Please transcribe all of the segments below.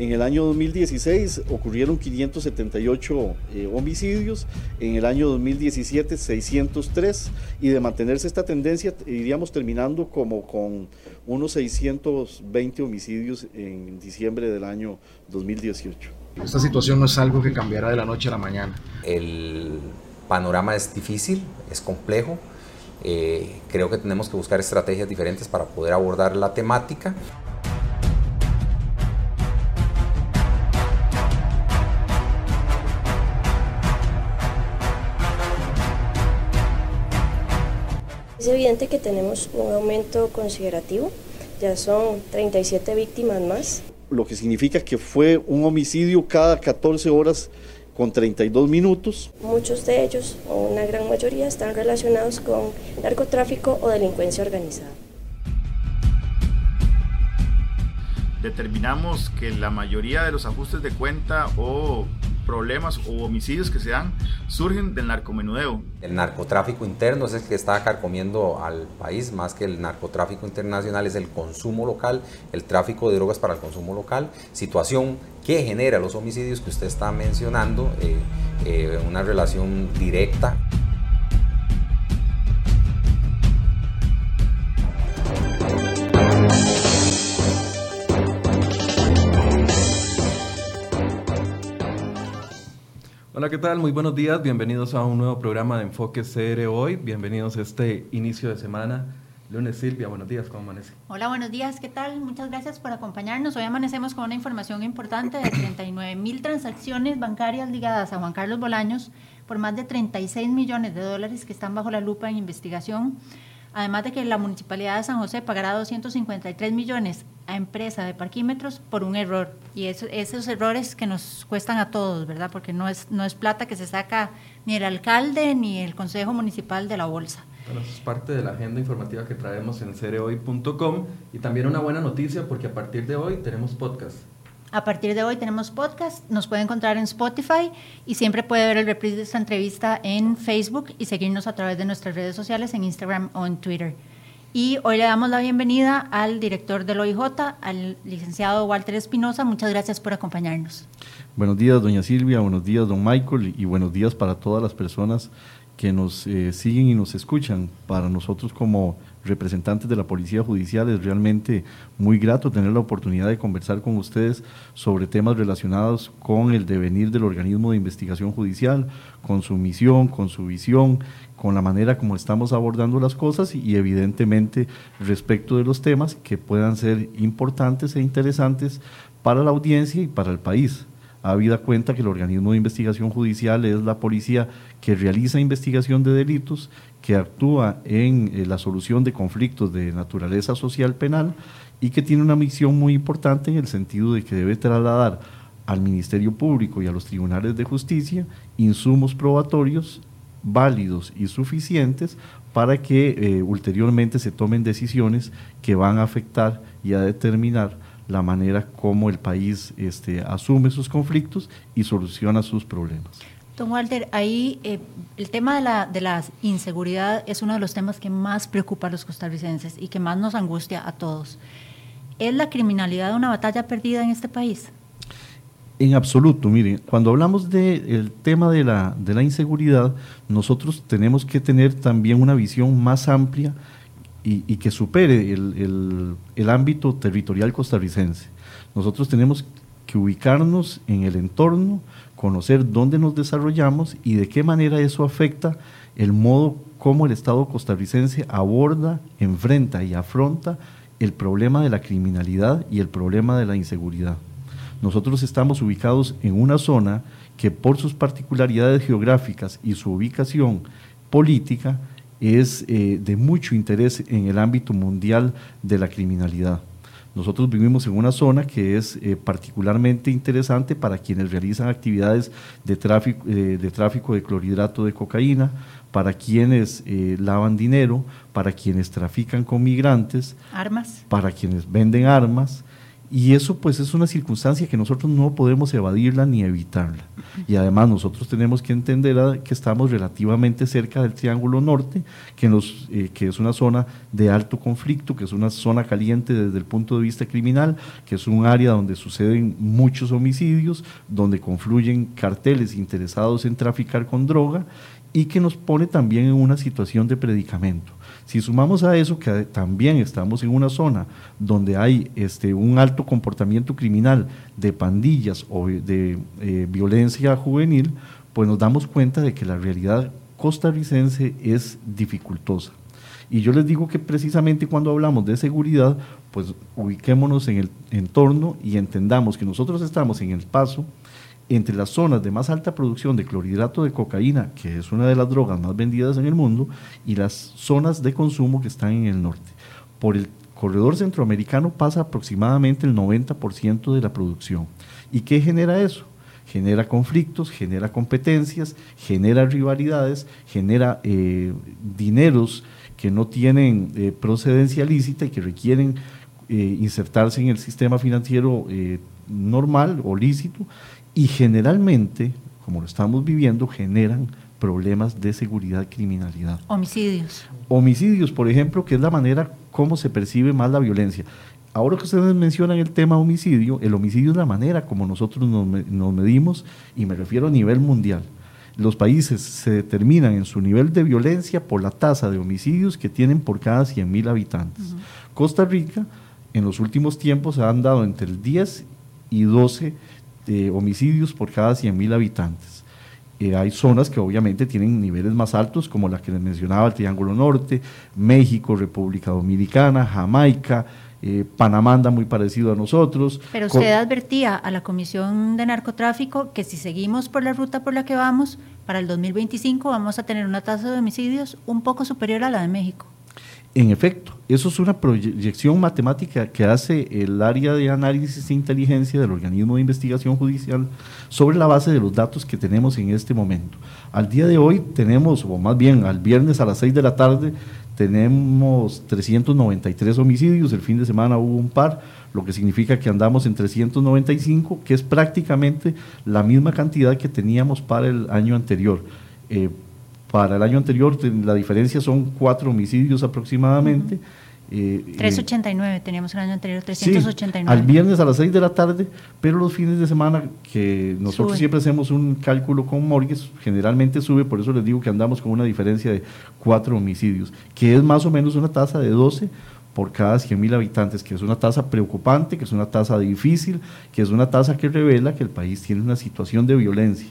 En el año 2016 ocurrieron 578 eh, homicidios, en el año 2017 603 y de mantenerse esta tendencia iríamos terminando como con unos 620 homicidios en diciembre del año 2018. Esta situación no es algo que cambiará de la noche a la mañana. El panorama es difícil, es complejo. Eh, creo que tenemos que buscar estrategias diferentes para poder abordar la temática. Es evidente que tenemos un aumento considerativo, ya son 37 víctimas más. Lo que significa que fue un homicidio cada 14 horas con 32 minutos. Muchos de ellos, o una gran mayoría, están relacionados con narcotráfico o delincuencia organizada. Determinamos que la mayoría de los ajustes de cuenta o problemas o homicidios que se dan surgen del narcomenudeo. El narcotráfico interno es el que está carcomiendo al país, más que el narcotráfico internacional es el consumo local, el tráfico de drogas para el consumo local, situación que genera los homicidios que usted está mencionando, eh, eh, una relación directa. Hola, ¿qué tal? Muy buenos días. Bienvenidos a un nuevo programa de Enfoque CR hoy. Bienvenidos a este inicio de semana. Lunes Silvia, buenos días, ¿cómo amanece? Hola, buenos días, ¿qué tal? Muchas gracias por acompañarnos. Hoy amanecemos con una información importante de 39 mil transacciones bancarias ligadas a Juan Carlos Bolaños por más de 36 millones de dólares que están bajo la lupa en investigación además de que la Municipalidad de San José pagará 253 millones a empresa de parquímetros por un error. Y esos errores que nos cuestan a todos, ¿verdad? Porque no es, no es plata que se saca ni el alcalde ni el Consejo Municipal de la Bolsa. Bueno, eso es parte de la agenda informativa que traemos en cereoy.com y también una buena noticia porque a partir de hoy tenemos podcast. A partir de hoy tenemos podcast, nos puede encontrar en Spotify y siempre puede ver el reprise de esta entrevista en Facebook y seguirnos a través de nuestras redes sociales en Instagram o en Twitter. Y hoy le damos la bienvenida al director del OIJ, al licenciado Walter Espinosa. Muchas gracias por acompañarnos. Buenos días, doña Silvia, buenos días, don Michael, y buenos días para todas las personas que nos eh, siguen y nos escuchan. Para nosotros como representantes de la Policía Judicial. Es realmente muy grato tener la oportunidad de conversar con ustedes sobre temas relacionados con el devenir del organismo de investigación judicial, con su misión, con su visión, con la manera como estamos abordando las cosas y evidentemente respecto de los temas que puedan ser importantes e interesantes para la audiencia y para el país. Habida cuenta que el organismo de investigación judicial es la policía que realiza investigación de delitos, que actúa en eh, la solución de conflictos de naturaleza social penal y que tiene una misión muy importante en el sentido de que debe trasladar al Ministerio Público y a los tribunales de justicia insumos probatorios válidos y suficientes para que eh, ulteriormente se tomen decisiones que van a afectar y a determinar la manera como el país este, asume sus conflictos y soluciona sus problemas. Don Walter, ahí eh, el tema de la, de la inseguridad es uno de los temas que más preocupa a los costarricenses y que más nos angustia a todos. ¿Es la criminalidad una batalla perdida en este país? En absoluto, mire, cuando hablamos del tema de la, de la inseguridad, nosotros tenemos que tener también una visión más amplia y, que supere el, el ámbito territorial costarricense. Nosotros tenemos que ubicarnos en el entorno, conocer dónde nos desarrollamos y de qué manera eso afecta el modo como el Estado costarricense aborda, enfrenta y afronta el problema de la criminalidad y el problema de la inseguridad. Nosotros estamos ubicados en una zona que por sus particularidades geográficas y su ubicación política es eh, de mucho interés en el ámbito mundial de la criminalidad. Nosotros vivimos en una zona que es eh, particularmente interesante para quienes realizan actividades de tráfico, eh, de tráfico de clorhidrato de cocaína, para quienes eh, lavan dinero, para quienes trafican con migrantes, armas, para quienes venden armas. Y eso pues es una circunstancia que nosotros no podemos evadirla ni evitarla. Y además nosotros tenemos que entender que estamos relativamente cerca del Triángulo Norte, que, eh, que es una zona de alto conflicto, que es una zona caliente desde el punto de vista criminal, que es un área donde suceden muchos homicidios, donde confluyen carteles interesados en traficar con droga y que nos pone también en una situación de predicamento. Si sumamos a eso que también estamos en una zona donde hay este, un alto comportamiento criminal de pandillas o de eh, violencia juvenil, pues nos damos cuenta de que la realidad costarricense es dificultosa. Y yo les digo que precisamente cuando hablamos de seguridad, pues ubiquémonos en el entorno y entendamos que nosotros estamos en el paso entre las zonas de más alta producción de clorhidrato de cocaína, que es una de las drogas más vendidas en el mundo, y las zonas de consumo que están en el norte. Por el corredor centroamericano pasa aproximadamente el 90% de la producción. ¿Y qué genera eso? Genera conflictos, genera competencias, genera rivalidades, genera eh, dineros que no tienen eh, procedencia lícita y que requieren eh, insertarse en el sistema financiero normal o lícito y generalmente, como lo estamos viviendo, generan problemas de seguridad, criminalidad. Homicidios. Homicidios, por ejemplo, que es la manera como se percibe más la violencia. Ahora que ustedes mencionan el tema homicidio, el homicidio es la manera como nosotros nos, medimos y me refiero a nivel mundial. Los países se determinan en su nivel de violencia por la tasa de homicidios que tienen por cada 100.000 habitantes. Costa Rica, en los últimos tiempos, se han dado entre el 10 y 12 homicidios por cada 100.000 habitantes. Eh, hay zonas que obviamente tienen niveles más altos, como la que les mencionaba, el Triángulo Norte, México, República Dominicana, Jamaica, eh, Panamá anda muy parecido a nosotros. Pero usted advertía a la Comisión de Narcotráfico que si seguimos por la ruta por la que vamos, para el 2025 vamos a tener una tasa de homicidios un poco superior a la de México. En efecto, eso es una proyección matemática que hace el área de análisis e inteligencia del organismo de investigación judicial sobre la base de los datos que tenemos en este momento. Al día de hoy tenemos, o más bien al viernes a las 6 de la tarde, tenemos 393 homicidios, el fin de semana hubo un par, lo que significa que andamos en 395, que es prácticamente la misma cantidad que teníamos para el año anterior. Eh, para el año anterior la diferencia son cuatro homicidios aproximadamente. 389 eh, teníamos el año anterior, 389. al viernes a las 6 de la tarde, pero los fines de semana que nosotros siempre hacemos un cálculo con Morgues, generalmente sube, por eso les digo que andamos con una diferencia de cuatro homicidios, que es más o menos una tasa de 12 por cada 100 mil habitantes, que es una tasa preocupante, que es una tasa difícil, que es una tasa que revela que el país tiene una situación de violencia.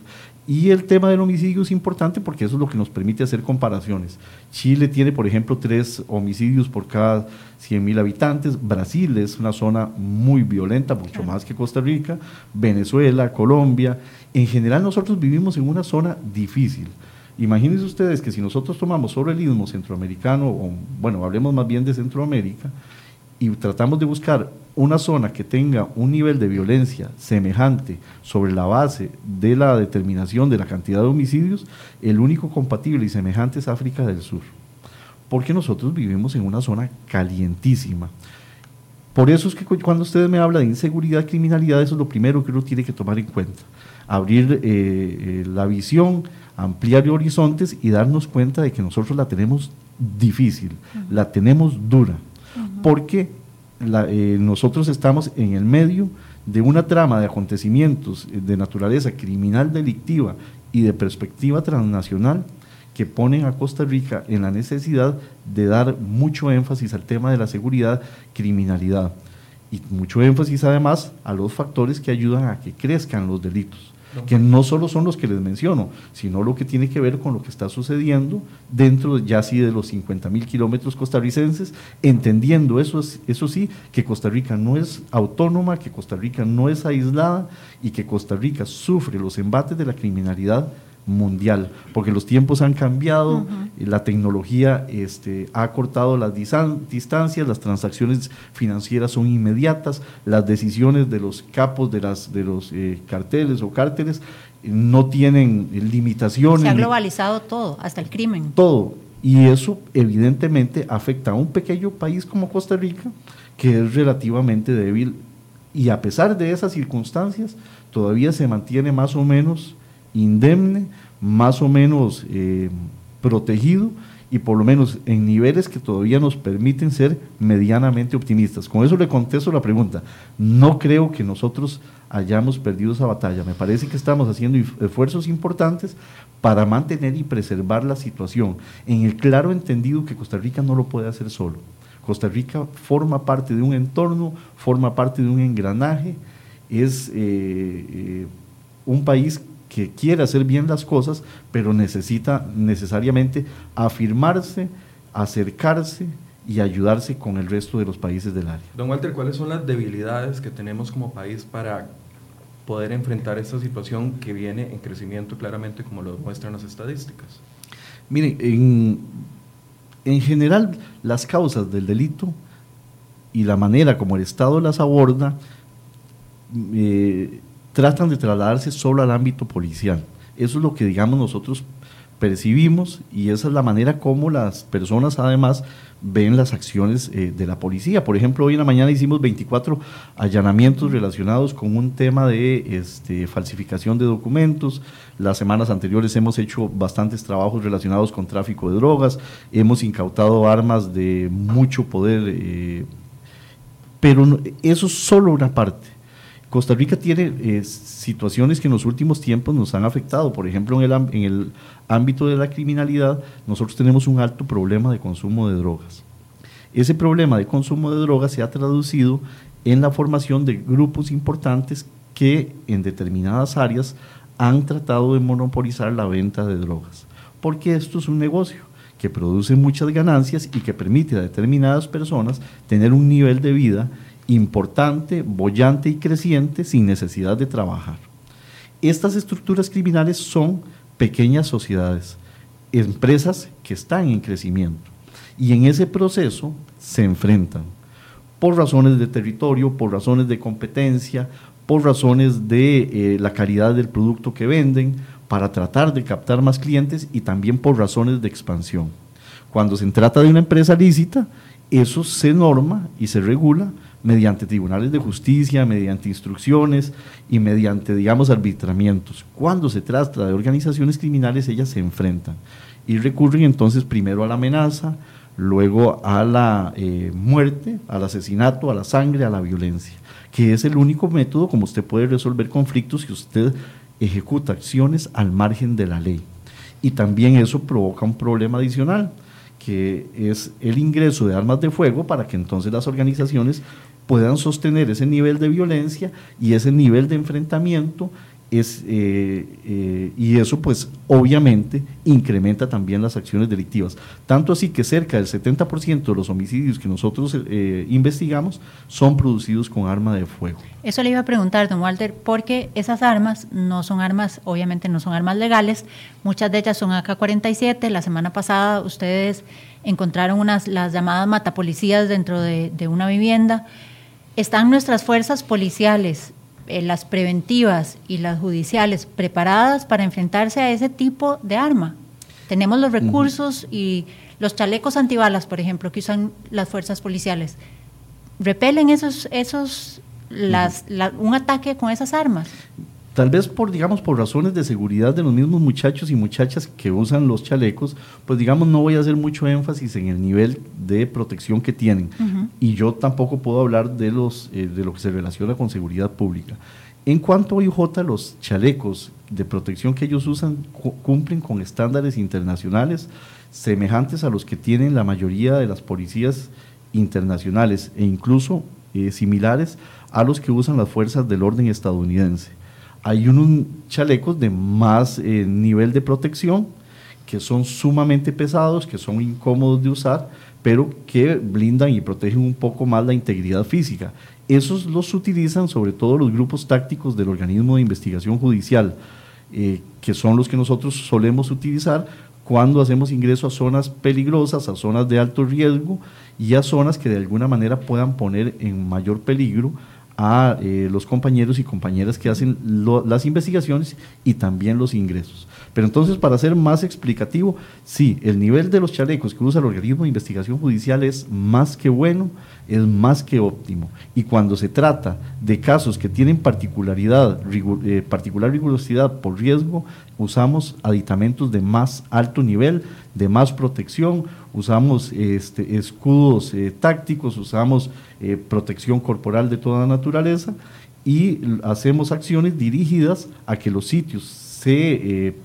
Y el tema del homicidio es importante porque eso es lo que nos permite hacer comparaciones. Chile tiene, por ejemplo, tres homicidios por cada 100 mil habitantes. Brasil es una zona muy violenta, mucho más que Costa Rica. Venezuela, Colombia. En general nosotros vivimos en una zona difícil. Imagínense ustedes que si nosotros tomamos solo el istmo centroamericano, o bueno, hablemos más bien de Centroamérica, y tratamos de buscar una zona que tenga un nivel de violencia semejante sobre la base de la determinación de la cantidad de homicidios, el único compatible y semejante es África del Sur. Porque nosotros vivimos en una zona calientísima. Por eso es que cuando ustedes me hablan de inseguridad, criminalidad, eso es lo primero que uno tiene que tomar en cuenta. Abrir eh, eh, la visión, ampliar horizontes y darnos cuenta de que nosotros la tenemos difícil, la tenemos dura porque eh, nosotros estamos en el medio de una trama de acontecimientos eh, de naturaleza criminal delictiva y de perspectiva transnacional que ponen a Costa Rica en la necesidad de dar mucho énfasis al tema de la seguridad, criminalidad. Y mucho énfasis además a los factores que ayudan a que crezcan los delitos que no solo son los que les menciono, sino lo que tiene que ver con lo que está sucediendo dentro ya sí de los 50 mil kilómetros costarricenses, entendiendo eso, eso sí, que Costa Rica no es autónoma, que Costa Rica no es aislada y que Costa Rica sufre los embates de la criminalidad mundial, porque los tiempos han cambiado, la tecnología este, ha cortado las distancias, las transacciones financieras son inmediatas, las decisiones de los capos de, las, de los eh, carteles o cárteles no tienen limitaciones. Se ha globalizado todo, hasta el crimen. Todo. Y eso evidentemente afecta a un pequeño país como Costa Rica, que es relativamente débil y a pesar de esas circunstancias, todavía se mantiene más o menos indemne, más o menos eh, protegido y por lo menos en niveles que todavía nos permiten ser medianamente optimistas. Con eso le contesto la pregunta. No creo que nosotros hayamos perdido esa batalla. Me parece que estamos haciendo esfuerzos importantes para mantener y preservar la situación, en el claro entendido que Costa Rica no lo puede hacer solo. Costa Rica forma parte de un entorno, forma parte de un engranaje, es eh, eh, un país que quiere hacer bien las cosas, pero necesita necesariamente afirmarse, acercarse y ayudarse con el resto de los países del área. Don Walter, ¿cuáles son las debilidades que tenemos como país para poder enfrentar esta situación que viene en crecimiento claramente como lo muestran las estadísticas? Miren, en, en general las causas del delito y la manera como el Estado las aborda eh, tratan de trasladarse solo al ámbito policial. Eso es lo que, digamos, nosotros percibimos y esa es la manera como las personas además ven las acciones eh, de la policía. Por ejemplo, hoy en la mañana hicimos 24 allanamientos relacionados con un tema de este, falsificación de documentos. Las semanas anteriores hemos hecho bastantes trabajos relacionados con tráfico de drogas, hemos incautado armas de mucho poder, eh, pero eso es solo una parte Costa Rica tiene eh, situaciones que en los últimos tiempos nos han afectado. Por ejemplo, en el, en el ámbito de la criminalidad, nosotros tenemos un alto problema de consumo de drogas. Ese problema de consumo de drogas se ha traducido en la formación de grupos importantes que en determinadas áreas han tratado de monopolizar la venta de drogas. Porque esto es un negocio que produce muchas ganancias y que permite a determinadas personas tener un nivel de vida importante, bollante y creciente sin necesidad de trabajar. Estas estructuras criminales son pequeñas sociedades, empresas que están en crecimiento y en ese proceso se enfrentan por razones de territorio, por razones de competencia, por razones de eh, la calidad del producto que venden, para tratar de captar más clientes y también por razones de expansión. Cuando se trata de una empresa lícita, eso se norma y se regula mediante tribunales de justicia, mediante instrucciones y mediante, digamos, arbitramientos. Cuando se trata de organizaciones criminales, ellas se enfrentan y recurren entonces primero a la amenaza, luego a la eh, muerte, al asesinato, a la sangre, a la violencia, que es el único método como usted puede resolver conflictos si usted ejecuta acciones al margen de la ley. Y también eso provoca un problema adicional, que es el ingreso de armas de fuego para que entonces las organizaciones puedan sostener ese nivel de violencia y ese nivel de enfrentamiento es, eh, eh, y eso pues obviamente incrementa también las acciones delictivas. Tanto así que cerca del 70% de los homicidios que nosotros eh, investigamos son producidos con arma de fuego. Eso le iba a preguntar, don Walter, porque esas armas no son armas, obviamente no son armas legales, muchas de ellas son AK-47. La semana pasada ustedes encontraron unas, las llamadas matapolicías dentro de, de una vivienda. ¿Están nuestras fuerzas policiales, eh, las preventivas y las judiciales, preparadas para enfrentarse a ese tipo de arma? Tenemos los recursos y los chalecos antibalas, por ejemplo, que usan las fuerzas policiales. ¿Repelen esos, esos, las, un ataque con esas armas? Tal vez por, digamos, por razones de seguridad de los mismos muchachos y muchachas que usan los chalecos, pues digamos, no voy a hacer mucho énfasis en el nivel de protección que tienen. Y yo tampoco puedo hablar de, los, eh, de lo que se relaciona con seguridad pública. En cuanto a IJ, los chalecos de protección que ellos usan cumplen con estándares internacionales semejantes a los que tienen la mayoría de las policías internacionales e incluso eh, similares a los que usan las fuerzas del orden estadounidense hay unos chalecos de más eh, nivel de protección que son sumamente pesados, que son incómodos de usar, pero que blindan y protegen un poco más la integridad física. Esos los utilizan sobre todo los grupos tácticos del organismo de investigación judicial, eh, que son los que nosotros solemos utilizar cuando hacemos ingreso a zonas peligrosas, a zonas de alto riesgo y a zonas que de alguna manera puedan poner en mayor peligro a eh, los compañeros y compañeras que hacen las investigaciones y también los ingresos. Pero entonces, para ser más explicativo, sí, el nivel de los chalecos que usa el organismo de investigación judicial es más que bueno, es más que óptimo. Y cuando se trata de casos que tienen particularidad, eh, particular rigurosidad por riesgo, usamos aditamentos de más alto nivel, de más protección, usamos este, escudos eh, tácticos, usamos eh, protección corporal de toda naturaleza y hacemos acciones dirigidas a que los sitios se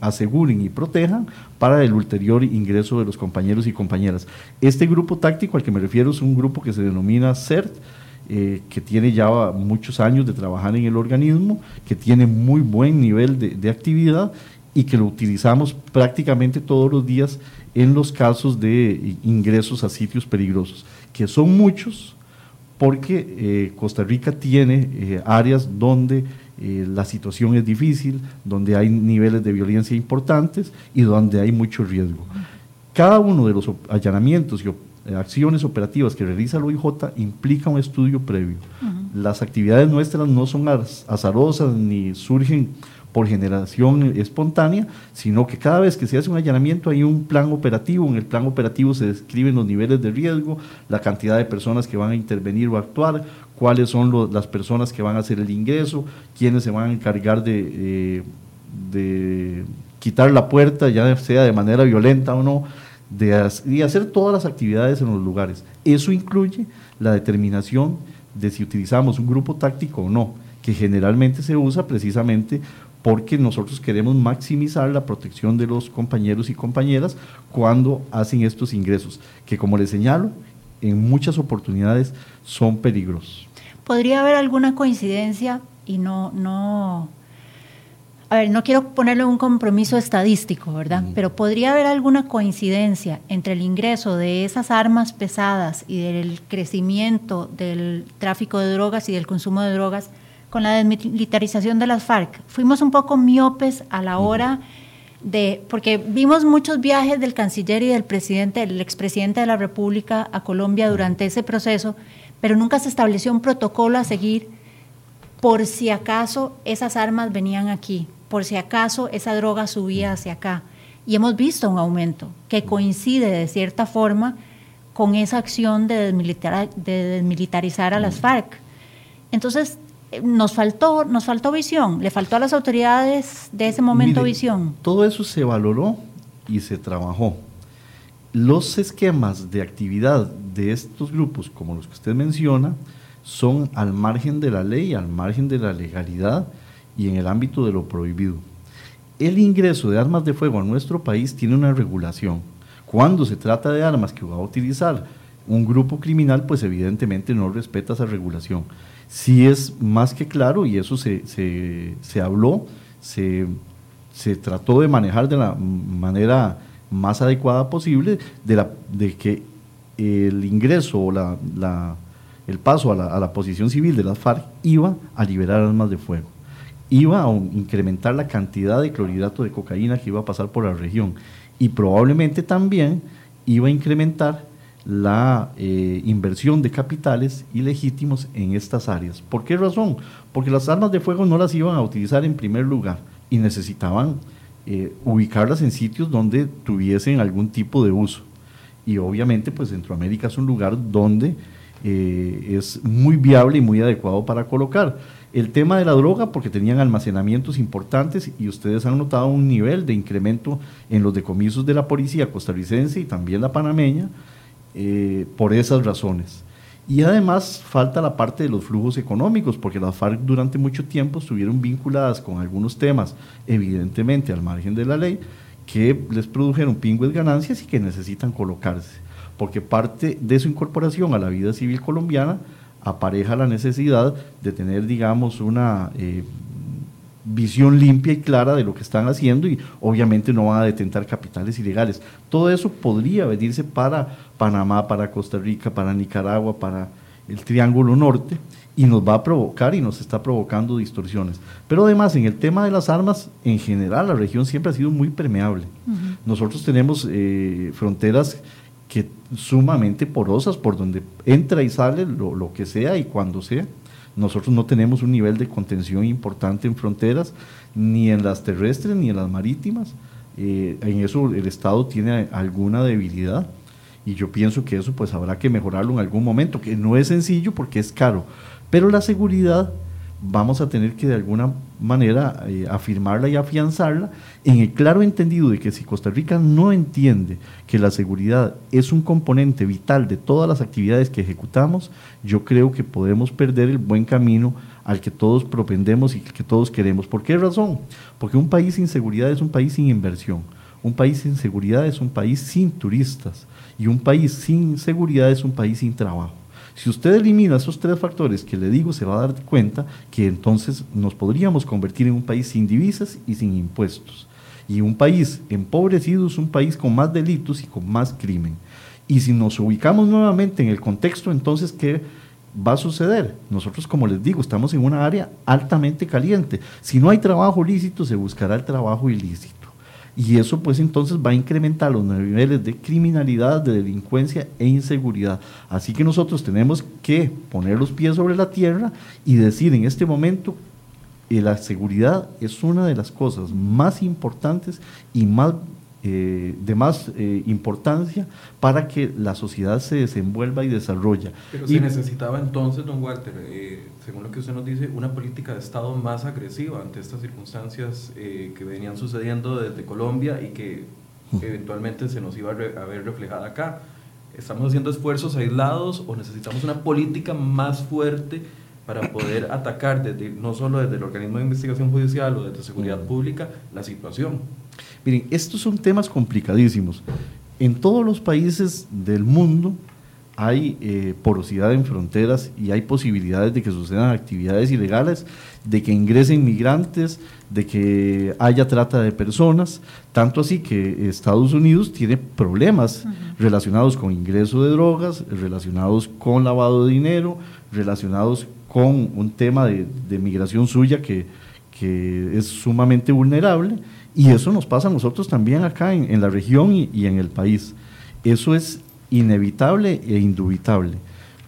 aseguren y protejan para el ulterior ingreso de los compañeros y compañeras. Este grupo táctico al que me refiero es un grupo que se denomina CERT, eh, que tiene ya muchos años de trabajar en el organismo, que tiene muy buen nivel de, de, actividad y que lo utilizamos prácticamente todos los días en los casos de ingresos a sitios peligrosos, que son muchos porque eh, Costa Rica tiene eh, áreas donde eh, la situación es difícil, donde hay niveles de violencia importantes y donde hay mucho riesgo. Cada uno de los allanamientos y eh, acciones operativas que realiza el OIJ implica un estudio previo. Las actividades nuestras no son azarosas ni surgen por generación espontánea, sino que cada vez que se hace un allanamiento hay un plan operativo, en el plan operativo se describen los niveles de riesgo, la cantidad de personas que van a intervenir o actuar, cuáles son las personas que van a hacer el ingreso, quiénes se van a encargar de, de quitar la puerta, ya sea de manera violenta o no, de, hacer todas las actividades en los lugares. Eso incluye la determinación de si utilizamos un grupo táctico o no, que generalmente se usa precisamente porque nosotros queremos maximizar la protección de los compañeros y compañeras cuando hacen estos ingresos, que como les señalo, en muchas oportunidades son peligrosos. ¿Podría haber alguna coincidencia y no, no, a ver, no quiero ponerle un compromiso estadístico, ¿verdad? Pero podría haber alguna coincidencia entre el ingreso de esas armas pesadas y del crecimiento del tráfico de drogas y del consumo de drogas con la desmilitarización de las FARC. Fuimos un poco miopes a la hora de, porque vimos muchos viajes del canciller y del presidente, el expresidente de la República a Colombia durante ese proceso pero nunca se estableció un protocolo a seguir por si acaso esas armas venían aquí, por si acaso esa droga subía hacia acá. Y hemos visto un aumento que coincide de cierta forma con esa acción de, desmilitarizar a las FARC. Entonces, nos faltó, nos faltó visión, le faltó a las autoridades de ese momento visión. Todo eso se valoró y se trabajó. Los esquemas de actividad de estos grupos, como los que usted menciona, son al margen de la ley, al margen de la legalidad y en el ámbito de lo prohibido. El ingreso de armas de fuego a nuestro país tiene una regulación. Cuando se trata de armas que va a utilizar un grupo criminal, pues evidentemente no respeta esa regulación. Sí es más que claro, y eso se, se, habló, se, se, trató de manejar de la manera más adecuada posible, de, la, de que el ingreso o la, el paso a la, a la, posición civil de las FARC iba a liberar armas de fuego, iba a incrementar la cantidad de clorhidrato de cocaína que iba a pasar por la región y probablemente también iba a incrementar la eh, inversión de capitales ilegítimos en estas áreas. ¿Por qué razón? Porque las armas de fuego no las iban a utilizar en primer lugar y necesitaban eh, ubicarlas en sitios donde tuviesen algún tipo de uso y obviamente pues Centroamérica es un lugar donde eh, es muy viable y muy adecuado para colocar. El tema de la droga, porque tenían almacenamientos importantes y ustedes han notado un nivel de incremento en los decomisos de la policía costarricense y también la panameña eh, por esas razones. Y además falta la parte de los flujos económicos, porque las FARC durante mucho tiempo estuvieron vinculadas con algunos temas, evidentemente al margen de la ley, que les produjeron pingües ganancias y que necesitan colocarse, porque parte de su incorporación a la vida civil colombiana apareja la necesidad de tener, digamos, una eh, visión limpia y clara de lo que están haciendo y obviamente no van a detentar capitales ilegales. Todo eso podría venirse para Panamá, para Costa Rica, para Nicaragua, para el Triángulo Norte y nos va a provocar y nos está provocando distorsiones. Pero además, en el tema de las armas, en general, la región siempre ha sido muy permeable. Nosotros tenemos eh, fronteras que sumamente porosas, por donde entra y sale lo, que sea y cuando sea. Nosotros no tenemos un nivel de contención importante en fronteras, ni en las terrestres ni en las marítimas. Eh, en eso el Estado tiene alguna debilidad y yo pienso que eso pues habrá que mejorarlo en algún momento, que no es sencillo porque es caro, pero la seguridad vamos a tener que de alguna manera eh, afirmarla y afianzarla en el claro entendido de que si Costa Rica no entiende que la seguridad es un componente vital de todas las actividades que ejecutamos, yo creo que podemos perder el buen camino al que todos propendemos y que todos queremos. ¿Por qué razón? Porque un país sin seguridad es un país sin inversión, un país sin seguridad es un país sin turistas y un país sin seguridad es un país sin trabajo. Si usted elimina esos tres factores que le digo, se va a dar cuenta que entonces nos podríamos convertir en un país sin divisas y sin impuestos. Y un país empobrecido es un país con más delitos y con más crimen. Y si nos ubicamos nuevamente en el contexto, entonces, ¿qué va a suceder? Nosotros, como les digo, estamos en una área altamente caliente. Si no hay trabajo lícito, se buscará el trabajo ilícito. Y eso pues entonces va a incrementar los niveles de criminalidad, de delincuencia e inseguridad. Así que nosotros tenemos que poner los pies sobre la tierra y decir en este momento que la seguridad es una de las cosas más importantes y más eh, de más eh, importancia para que la sociedad se desenvuelva y desarrolla. Pero se necesitaba entonces, don Walter, eh, según lo que usted nos dice, una política de Estado más agresiva ante estas circunstancias que venían sucediendo desde Colombia y que eventualmente se nos iba a, a ver reflejada acá. ¿Estamos haciendo esfuerzos aislados o necesitamos una política más fuerte? para poder atacar desde, no solo desde el organismo de investigación judicial o desde seguridad pública la situación. Miren, estos son temas complicadísimos. En todos los países del mundo hay eh, porosidad en fronteras y hay posibilidades de que sucedan actividades ilegales, de que ingresen migrantes, de que haya trata de personas, tanto así que Estados Unidos tiene problemas relacionados con ingreso de drogas, relacionados con lavado de dinero, relacionados con un tema de, migración suya que, es sumamente vulnerable y eso nos pasa a nosotros también acá en, la región y, en el país. Eso es inevitable e indubitable.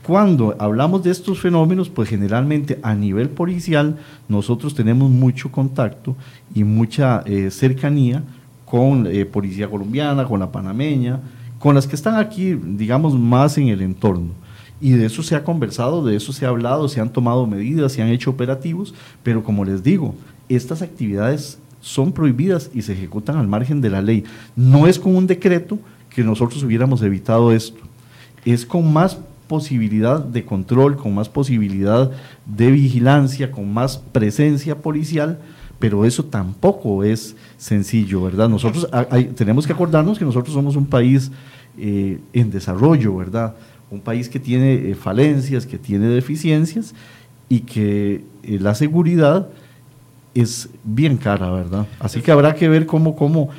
Cuando hablamos de estos fenómenos, pues generalmente a nivel policial nosotros tenemos mucho contacto y mucha eh, cercanía con eh, policía colombiana, con la panameña, con las que están aquí, digamos, más en el entorno. Y de eso se ha conversado, de eso se ha hablado, se han tomado medidas, se han hecho operativos, pero como les digo, estas actividades son prohibidas y se ejecutan al margen de la ley. No es con un decreto que nosotros hubiéramos evitado esto, es con más posibilidad de control, con más posibilidad de vigilancia, con más presencia policial, pero eso tampoco es sencillo, ¿verdad? Nosotros tenemos que acordarnos que nosotros somos un país eh, en desarrollo, ¿verdad? un país que tiene eh, falencias, que tiene deficiencias y que eh, la seguridad es bien cara, ¿verdad? Así que habrá que ver cómo, cómo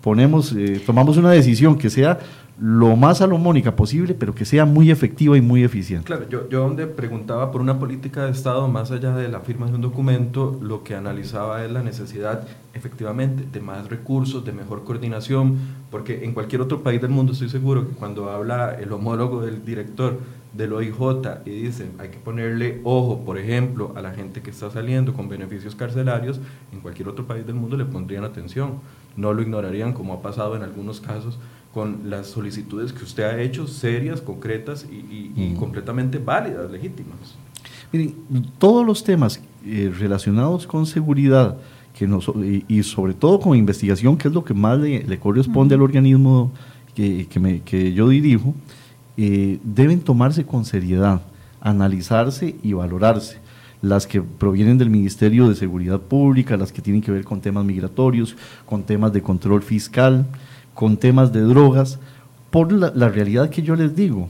ponemos, eh, tomamos una decisión que sea lo más salomónica posible, pero que sea muy efectiva y muy eficiente. Claro, yo, yo donde preguntaba por una política de Estado, más allá de la firma de un documento, lo que analizaba es la necesidad, efectivamente, de más recursos, de mejor coordinación, porque en cualquier otro país del mundo estoy seguro que cuando habla el homólogo del director del OIJ y dice hay que ponerle ojo, por ejemplo, a la gente que está saliendo con beneficios carcelarios, en cualquier otro país del mundo le pondrían atención, no lo ignorarían como ha pasado en algunos casos con las solicitudes que usted ha hecho, serias, concretas y, completamente válidas, legítimas. Miren, todos los temas eh, relacionados con seguridad que y, sobre todo con investigación, que es lo que más le, corresponde al organismo que, que, yo dirijo, eh, deben tomarse con seriedad, analizarse y valorarse. Las que provienen del Ministerio de Seguridad Pública, las que tienen que ver con temas migratorios, con temas de control fiscal, con temas de drogas, por la, realidad que yo les digo.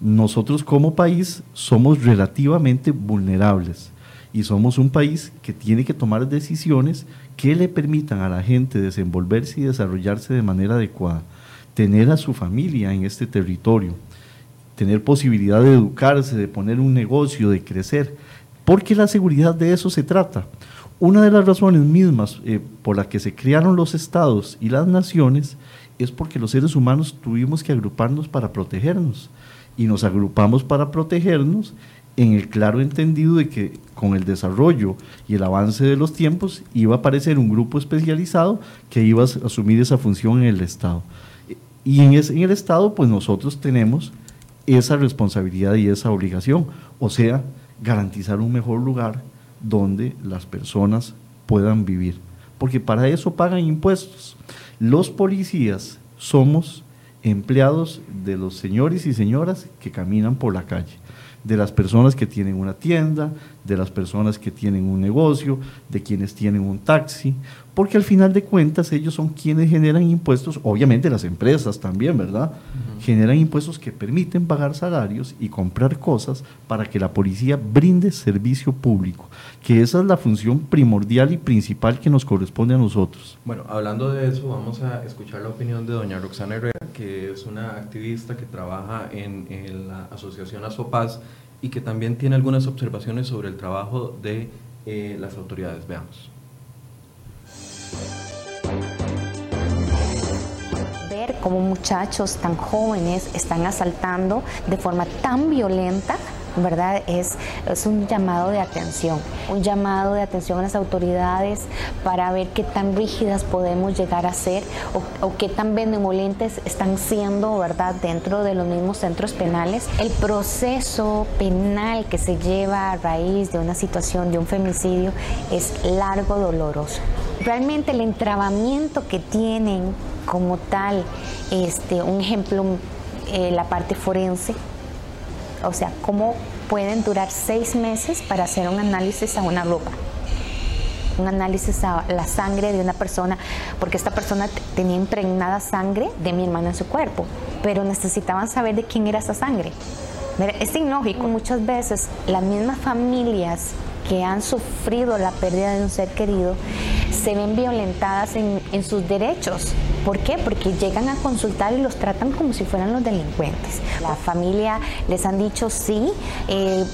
Nosotros como país somos relativamente vulnerables y somos un país que tiene que tomar decisiones que le permitan a la gente desenvolverse y desarrollarse de manera adecuada, tener a su familia en este territorio, tener posibilidad de educarse, de poner un negocio, de crecer, porque la seguridad de eso se trata. Una de las razones mismas eh, por las que se crearon los estados y las naciones es porque los seres humanos tuvimos que agruparnos para protegernos. Y nos agrupamos para protegernos en el claro entendido de que con el desarrollo y el avance de los tiempos iba a aparecer un grupo especializado que iba a asumir esa función en el Estado. Y en, en el Estado, pues nosotros tenemos esa responsabilidad y esa obligación, o sea, garantizar un mejor lugar donde las personas puedan vivir, porque para eso pagan impuestos. Los policías somos empleados de los señores y señoras que caminan por la calle de las personas que tienen una tienda, de las personas que tienen un negocio, de quienes tienen un taxi, porque al final de cuentas ellos son quienes generan impuestos, obviamente las empresas también, ¿verdad? Generan impuestos que permiten pagar salarios y comprar cosas para que la policía brinde servicio público, que esa es la función primordial y principal que nos corresponde a nosotros. Bueno, hablando de eso, vamos a escuchar la opinión de doña Roxana Herrera, que es una activista que trabaja en, en la asociación Azopaz y que también tiene algunas observaciones sobre el trabajo de eh, las autoridades. Veamos. Ver cómo muchachos tan jóvenes están asaltando de forma tan violenta ¿verdad? Es, es un llamado de atención, un llamado de atención a las autoridades para ver qué tan rígidas podemos llegar a ser o, o qué tan benevolentes están siendo, ¿verdad? Dentro de los mismos centros penales. El proceso penal que se lleva a raíz de una situación, de un femicidio, es largo, doloroso. Realmente el entrabamiento que tienen como tal, este, un ejemplo, eh, la parte forense, o sea, cómo pueden durar seis meses para hacer un análisis a una ropa un análisis a la sangre de una persona, porque esta persona tenía impregnada sangre de mi hermano en su cuerpo, pero necesitaban saber de quién era esa sangre. Es ilógico, muchas veces las mismas familias que han sufrido la pérdida de un ser querido se ven violentadas en, en, sus derechos. ¿Por qué? Porque llegan a consultar y los tratan como si fueran los delincuentes. La familia les han dicho sí, eh,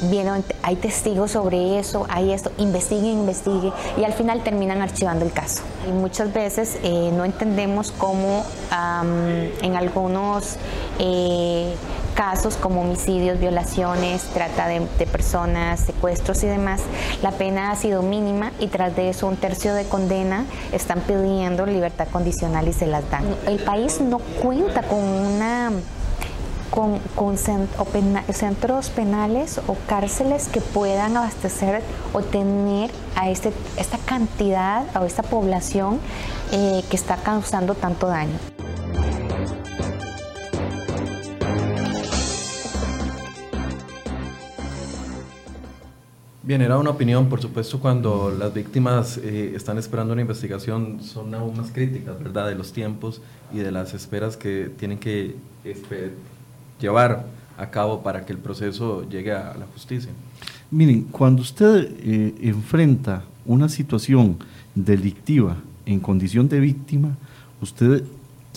hay testigos sobre eso, hay esto, investigue, investigue y al final terminan archivando el caso. Y muchas veces eh, no entendemos cómo um, en algunos... Eh, casos como homicidios, violaciones, trata de, personas, secuestros y demás, la pena ha sido mínima y tras de eso un tercio de condena están pidiendo libertad condicional y se las dan. El país no cuenta con una con, con centros penales o cárceles que puedan abastecer o tener a este, esta cantidad o esta población eh, que está causando tanto daño. Bien, era una opinión, por supuesto, cuando las víctimas eh, están esperando una investigación son aún más críticas, ¿verdad? De los tiempos y de las esperas que tienen que llevar a cabo para que el proceso llegue a la justicia. Miren, cuando usted eh, enfrenta una situación delictiva en condición de víctima, usted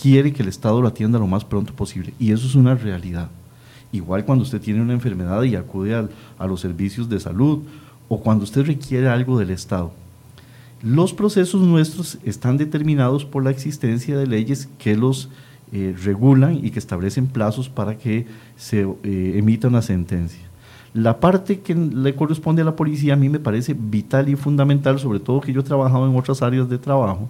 quiere que el Estado lo atienda lo más pronto posible y eso es una realidad. Igual cuando usted tiene una enfermedad y acude a los servicios de salud o cuando usted requiere algo del Estado. Los procesos nuestros están determinados por la existencia de leyes que los eh, regulan y que establecen plazos para que se eh, emita una sentencia. La parte que le corresponde a la policía a mí me parece vital y fundamental, sobre todo que yo he trabajado en otras áreas de trabajo,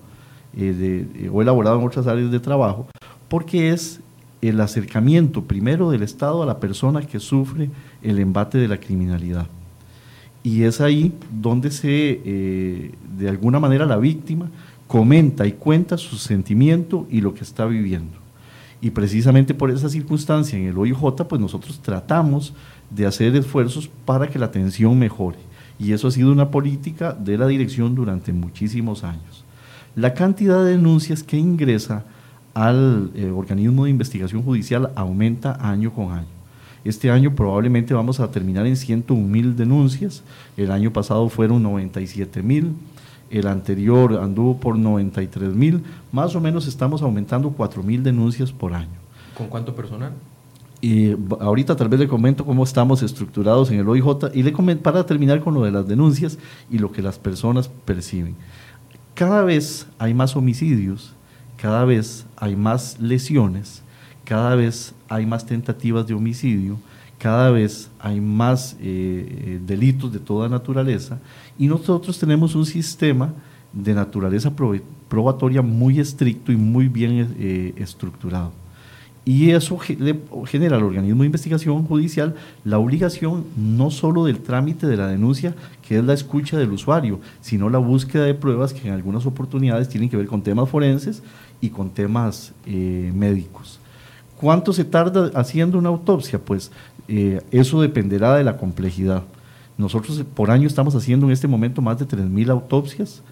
eh, de, he elaborado en otras áreas de trabajo, porque es el acercamiento primero del Estado a la persona que sufre el embate de la criminalidad. Y es ahí donde se, eh, de alguna manera, la víctima comenta y cuenta su sentimiento y lo que está viviendo. Y precisamente por esa circunstancia en el OIJ, pues nosotros tratamos de hacer esfuerzos para que la atención mejore. Y eso ha sido una política de la dirección durante muchísimos años. La cantidad de denuncias que ingresa al eh, organismo de investigación judicial aumenta año con año. Este año probablemente vamos a terminar en 101 mil denuncias, el año pasado fueron 97 mil, el anterior anduvo por 93 mil, más o menos estamos aumentando 4 mil denuncias por año. ¿Con cuánto personal? Y ahorita tal vez le comento cómo estamos estructurados en el OIJ y le comento, para terminar con lo de las denuncias y lo que las personas perciben. Cada vez hay más homicidios, cada vez hay más lesiones, cada vez hay más tentativas de homicidio, cada vez hay más eh, delitos de toda naturaleza y nosotros tenemos un sistema de naturaleza probatoria muy estricto y muy bien eh, estructurado. Y eso genera al organismo de investigación judicial la obligación no solo del trámite de la denuncia, que es la escucha del usuario, sino la búsqueda de pruebas que en algunas oportunidades tienen que ver con temas forenses y con temas eh, médicos. ¿Cuánto se tarda haciendo una autopsia? Pues eh, eso dependerá de la complejidad. Nosotros por año estamos haciendo en este momento más de 3.000 autopsias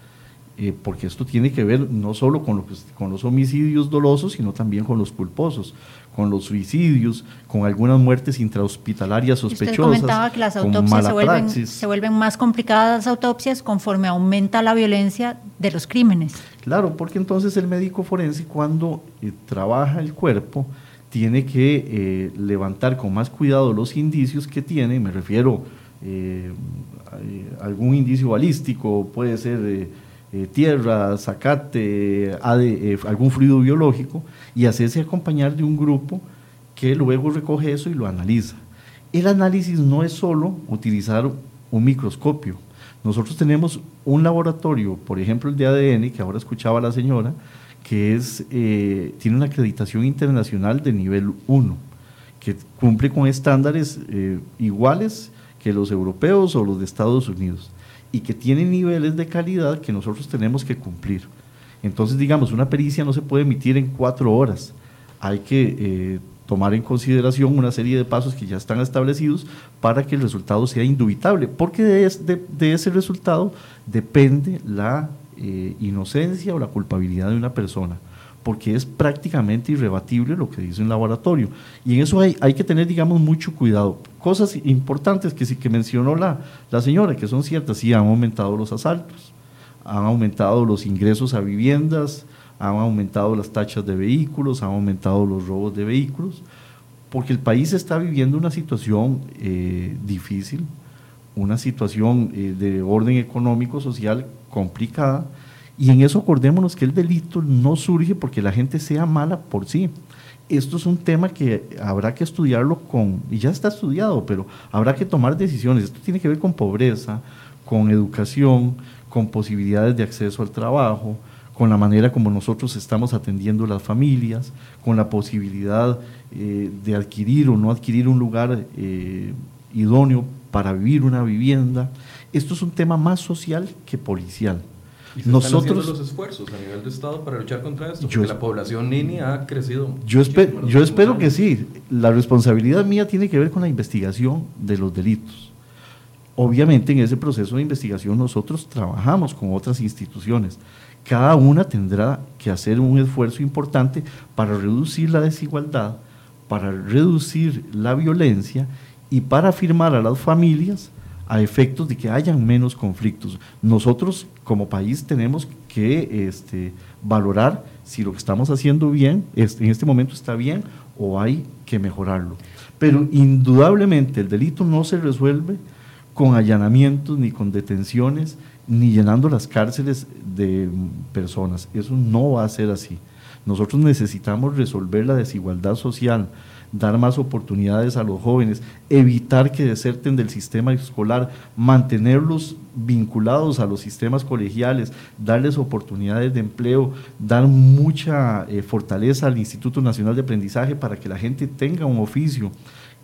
eh, porque esto tiene que ver no solo con, con los homicidios dolosos, sino también con los culposos, con los suicidios, con algunas muertes intrahospitalarias sospechosas. Usted comentaba que las autopsias se vuelven, se vuelven, más complicadas las autopsias conforme aumenta la violencia de los crímenes. Claro, porque entonces el médico forense cuando eh, trabaja el cuerpo tiene que eh, levantar con más cuidado los indicios que tiene, me refiero a algún indicio balístico, puede ser eh, tierra, zacate, eh, algún fluido biológico y hacerse acompañar de un grupo que luego recoge eso y lo analiza. El análisis no es solo utilizar un microscopio. Nosotros tenemos un laboratorio, por ejemplo el de ADN, que ahora escuchaba la señora, que es, eh, tiene una acreditación internacional de nivel 1, que cumple con estándares iguales que los europeos o los de Estados Unidos y que tiene niveles de calidad que nosotros tenemos que cumplir. Entonces, digamos, una pericia no se puede emitir en cuatro horas. Hay que eh, tomar en consideración una serie de pasos que ya están establecidos para que el resultado sea indubitable, porque de, ese resultado depende la eh, inocencia o la culpabilidad de una persona porque es prácticamente irrebatible lo que dice un laboratorio. Y en eso hay, hay que tener, digamos, mucho cuidado. Cosas importantes que sí que mencionó la, la señora, que son ciertas, sí han aumentado los asaltos, han aumentado los ingresos a viviendas, han aumentado las tachas de vehículos, han aumentado los robos de vehículos, porque el país está viviendo una situación eh, difícil, una situación eh, de orden económico, social complicada, y en eso acordémonos que el delito no surge porque la gente sea mala por sí. Esto es un tema que habrá que estudiarlo con, y ya está estudiado, pero habrá que tomar decisiones. Esto tiene que ver con pobreza, con educación, con posibilidades de acceso al trabajo, con la manera como nosotros estamos atendiendo las familias, con la posibilidad eh, de adquirir o no adquirir un lugar eh, idóneo para vivir una vivienda. Esto es un tema más social que policial. ¿Y se Nosotros, están haciendo los esfuerzos a nivel de Estado para luchar contra esto, porque la población nini ha crecido. Yo, espero, yo espero que sí. La responsabilidad mía tiene que ver con la investigación de los delitos. Obviamente en ese proceso de investigación nosotros trabajamos con otras instituciones. Cada una tendrá que hacer un esfuerzo importante para reducir la desigualdad, para reducir la violencia y para afirmar a las familias a efectos de que hayan menos conflictos. Nosotros como país tenemos que este, valorar si lo que estamos haciendo bien, en este momento está bien o hay que mejorarlo. Pero indudablemente el delito no se resuelve con allanamientos, ni con detenciones, ni llenando las cárceles de personas. Eso no va a ser así. Nosotros necesitamos resolver la desigualdad social, dar más oportunidades a los jóvenes, evitar que deserten del sistema escolar, mantenerlos vinculados a los sistemas colegiales, darles oportunidades de empleo, dar mucha eh, fortaleza al Instituto Nacional de Aprendizaje para que la gente tenga un oficio.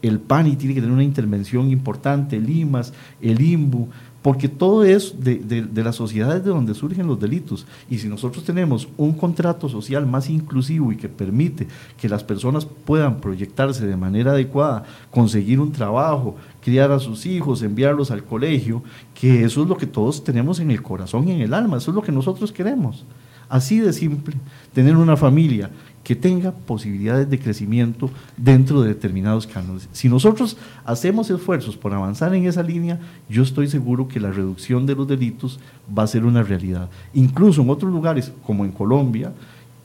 El PANI tiene que tener una intervención importante, el IMAS, el IMBU, porque todo es de, de, las sociedades de donde surgen los delitos. Y si nosotros tenemos un contrato social más inclusivo y que permite que las personas puedan proyectarse de manera adecuada, conseguir un trabajo, criar a sus hijos, enviarlos al colegio, que eso es lo que todos tenemos en el corazón y en el alma, eso es lo que nosotros queremos. Así de simple, tener una familia que tenga posibilidades de crecimiento dentro de determinados cánones. Si nosotros hacemos esfuerzos por avanzar en esa línea, yo estoy seguro que la reducción de los delitos va a ser una realidad. Incluso en otros lugares, como en Colombia,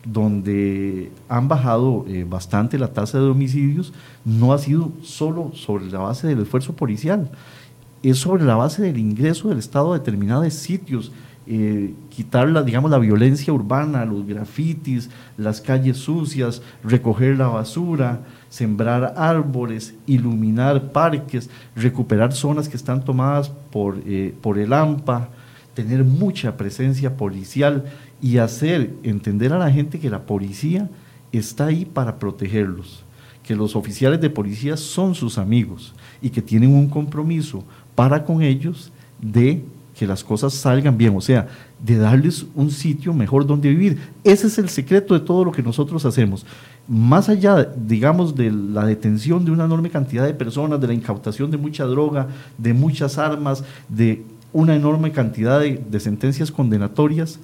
donde han bajado eh, bastante la tasa de homicidios, no ha sido solo sobre la base del esfuerzo policial, es sobre la base del ingreso del Estado a determinados sitios eh, quitar la, digamos, la violencia urbana, los grafitis, las calles sucias, recoger la basura, sembrar árboles, iluminar parques, recuperar zonas que están tomadas por, eh, por el AMPA, tener mucha presencia policial y hacer entender a la gente que la policía está ahí para protegerlos, que los oficiales de policía son sus amigos y que tienen un compromiso para con ellos de que las cosas salgan bien, o sea, de darles un sitio mejor donde vivir. Ese es el secreto de todo lo que nosotros hacemos. Más allá, digamos, de la detención de una enorme cantidad de personas, de la incautación de mucha droga, de muchas armas, de una enorme cantidad de, de sentencias condenatorias,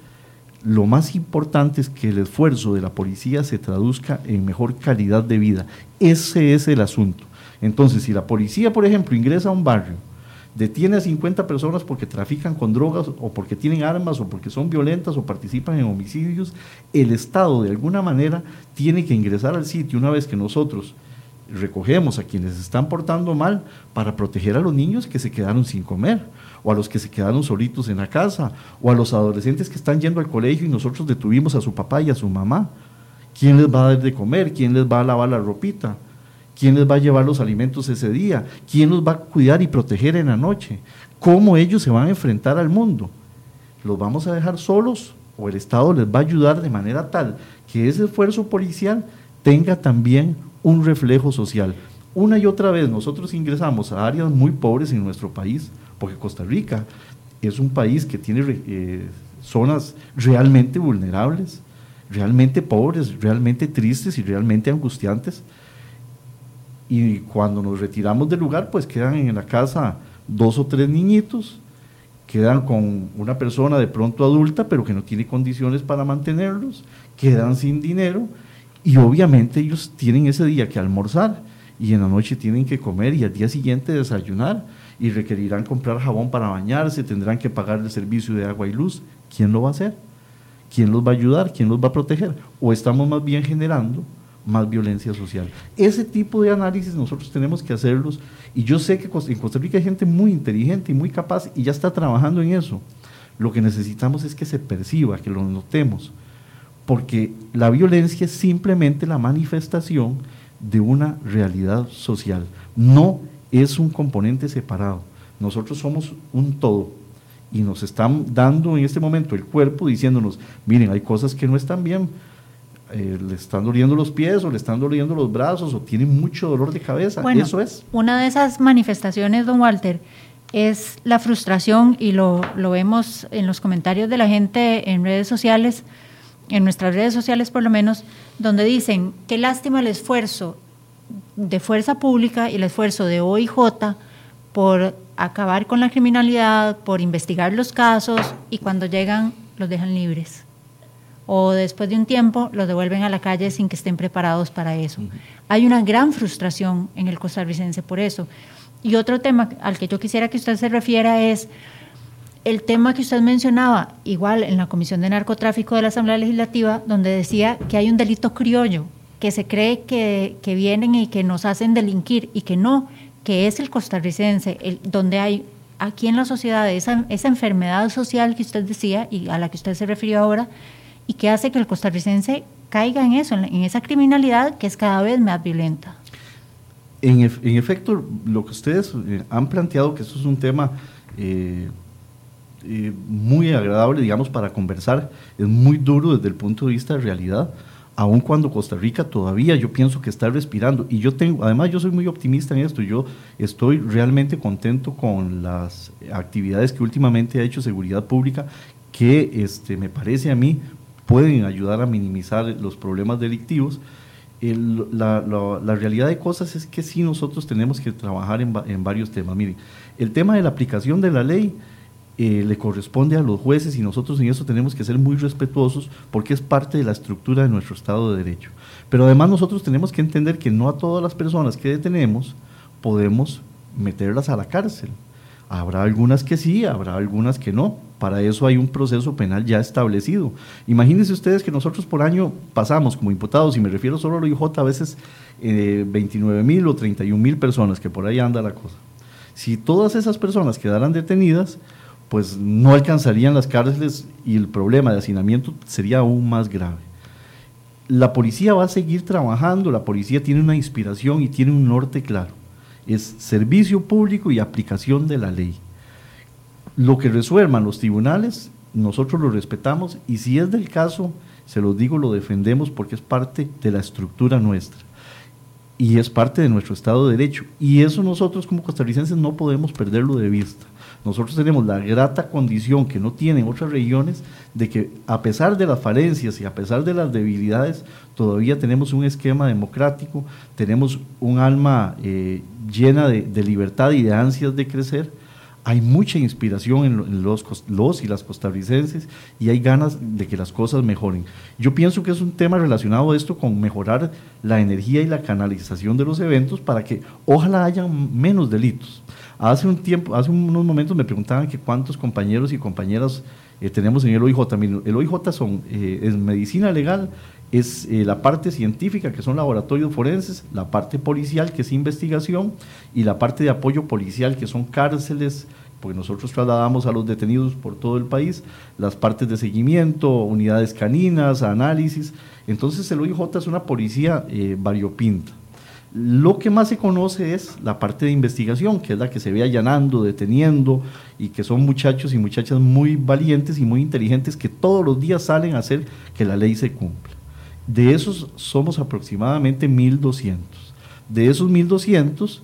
lo más importante es que el esfuerzo de la policía se traduzca en mejor calidad de vida. Ese es el asunto. Entonces, si la policía, por ejemplo, ingresa a un barrio, detiene a 50 personas porque trafican con drogas o porque tienen armas o porque son violentas o participan en homicidios, el Estado de alguna manera tiene que ingresar al sitio una vez que nosotros recogemos a quienes están portando mal para proteger a los niños que se quedaron sin comer o a los que se quedaron solitos en la casa o a los adolescentes que están yendo al colegio y nosotros detuvimos a su papá y a su mamá. ¿Quién les va a dar de comer? ¿Quién les va a lavar la ropita? ¿Quién les va a llevar los alimentos ese día? ¿Quién los va a cuidar y proteger en la noche? ¿Cómo ellos se van a enfrentar al mundo? ¿Los vamos a dejar solos o el Estado les va a ayudar de manera tal que ese esfuerzo policial tenga también un reflejo social? Una y otra vez nosotros ingresamos a áreas muy pobres en nuestro país, porque Costa Rica es un país que tiene eh, zonas realmente vulnerables, realmente pobres, realmente tristes y realmente angustiantes y cuando nos retiramos del lugar, pues quedan en la casa dos o tres niñitos, quedan con una persona de pronto adulta, pero que no tiene condiciones para mantenerlos, quedan sin dinero y obviamente ellos tienen ese día que almorzar y en la noche tienen que comer y al día siguiente desayunar y requerirán comprar jabón para bañarse, tendrán que pagar el servicio de agua y luz. ¿Quién lo va a hacer? ¿Quién los va a ayudar? ¿Quién los va a proteger? ¿O estamos más bien generando más violencia social. Ese tipo de análisis nosotros tenemos que hacerlos y yo sé que en Costa Rica hay gente muy inteligente y muy capaz y ya está trabajando en eso. Lo que necesitamos es que se perciba, que lo notemos, porque la violencia es simplemente la manifestación de una realidad social, no es un componente separado. Nosotros somos un todo y nos están dando en este momento el cuerpo diciéndonos, miren, hay cosas que no están bien, eh, le están doliendo los pies o le están doliendo los brazos o tiene mucho dolor de cabeza. Eso es. Una de esas manifestaciones, don Walter, es la frustración y lo, lo vemos en los comentarios de la gente en redes sociales, en nuestras redes sociales por lo menos, donde dicen, qué lástima el esfuerzo de fuerza pública y el esfuerzo de OIJ por acabar con la criminalidad, por investigar los casos y cuando llegan los dejan libres o después de un tiempo los devuelven a la calle sin que estén preparados para eso. Hay una gran frustración en el costarricense por eso. Y otro tema al que yo quisiera que usted se refiera es el tema que usted mencionaba, igual en la Comisión de Narcotráfico de la Asamblea Legislativa, donde decía que hay un delito criollo, que se cree que, que vienen y que nos hacen delinquir y que no, que es el costarricense, el, donde hay aquí en la sociedad esa, esa enfermedad social que usted decía y a la que usted se refirió ahora, y que hace que el costarricense caiga en eso, en esa criminalidad que es cada vez más violenta. En, efecto, lo que ustedes eh, han planteado, que eso es un tema eh, eh, muy agradable, digamos, para conversar, es muy duro desde el punto de vista de realidad, aun cuando Costa Rica todavía yo pienso que está respirando. Y yo tengo, además yo soy muy optimista en esto, yo estoy realmente contento con las actividades que últimamente ha hecho Seguridad Pública, que este, me parece a mí pueden ayudar a minimizar los problemas delictivos. la, realidad de cosas es que sí nosotros tenemos que trabajar en, varios temas. Miren, el tema de la aplicación de la ley eh, le corresponde a los jueces y nosotros en eso tenemos que ser muy respetuosos porque es parte de la estructura de nuestro Estado de Derecho. Pero además nosotros tenemos que entender que no a todas las personas que detenemos podemos meterlas a la cárcel. Habrá algunas que sí, habrá algunas que no. Para eso hay un proceso penal ya establecido. Imagínense ustedes que nosotros por año pasamos como imputados, y me refiero solo a lo IJ, a veces eh, 29 mil o 31 mil personas, que por ahí anda la cosa. Si todas esas personas quedaran detenidas, pues no alcanzarían las cárceles y el problema de hacinamiento sería aún más grave. La policía va a seguir trabajando, la policía tiene una inspiración y tiene un norte claro. Es servicio público y aplicación de la ley. Lo que resuelvan los tribunales, nosotros lo respetamos y si es del caso, se los digo, lo defendemos porque es parte de la estructura nuestra y es parte de nuestro Estado de Derecho. Y eso nosotros como costarricenses no podemos perderlo de vista. Nosotros tenemos la grata condición que no tienen otras regiones de que a pesar de las falencias y a pesar de las debilidades, todavía tenemos un esquema democrático, tenemos un alma eh, llena de, libertad y de ansias de crecer hay mucha inspiración en los, los, y las costarricenses y hay ganas de que las cosas mejoren. Yo pienso que es un tema relacionado a esto con mejorar la energía y la canalización de los eventos para que ojalá haya menos delitos. Hace un tiempo, hace unos momentos me preguntaban que cuántos compañeros y compañeras eh, tenemos en el OIJ. El OIJ son, eh, es medicina legal, es eh, la parte científica, que son laboratorios forenses, la parte policial, que es investigación, y la parte de apoyo policial, que son cárceles, porque nosotros trasladamos a los detenidos por todo el país, las partes de seguimiento, unidades caninas, análisis. Entonces el OIJ es una policía variopinta. Lo que más se conoce es la parte de investigación, que es la que se ve allanando, deteniendo, y que son muchachos y muchachas muy valientes y muy inteligentes que todos los días salen a hacer que la ley se cumpla. De esos somos aproximadamente 1.200. De esos 1.200,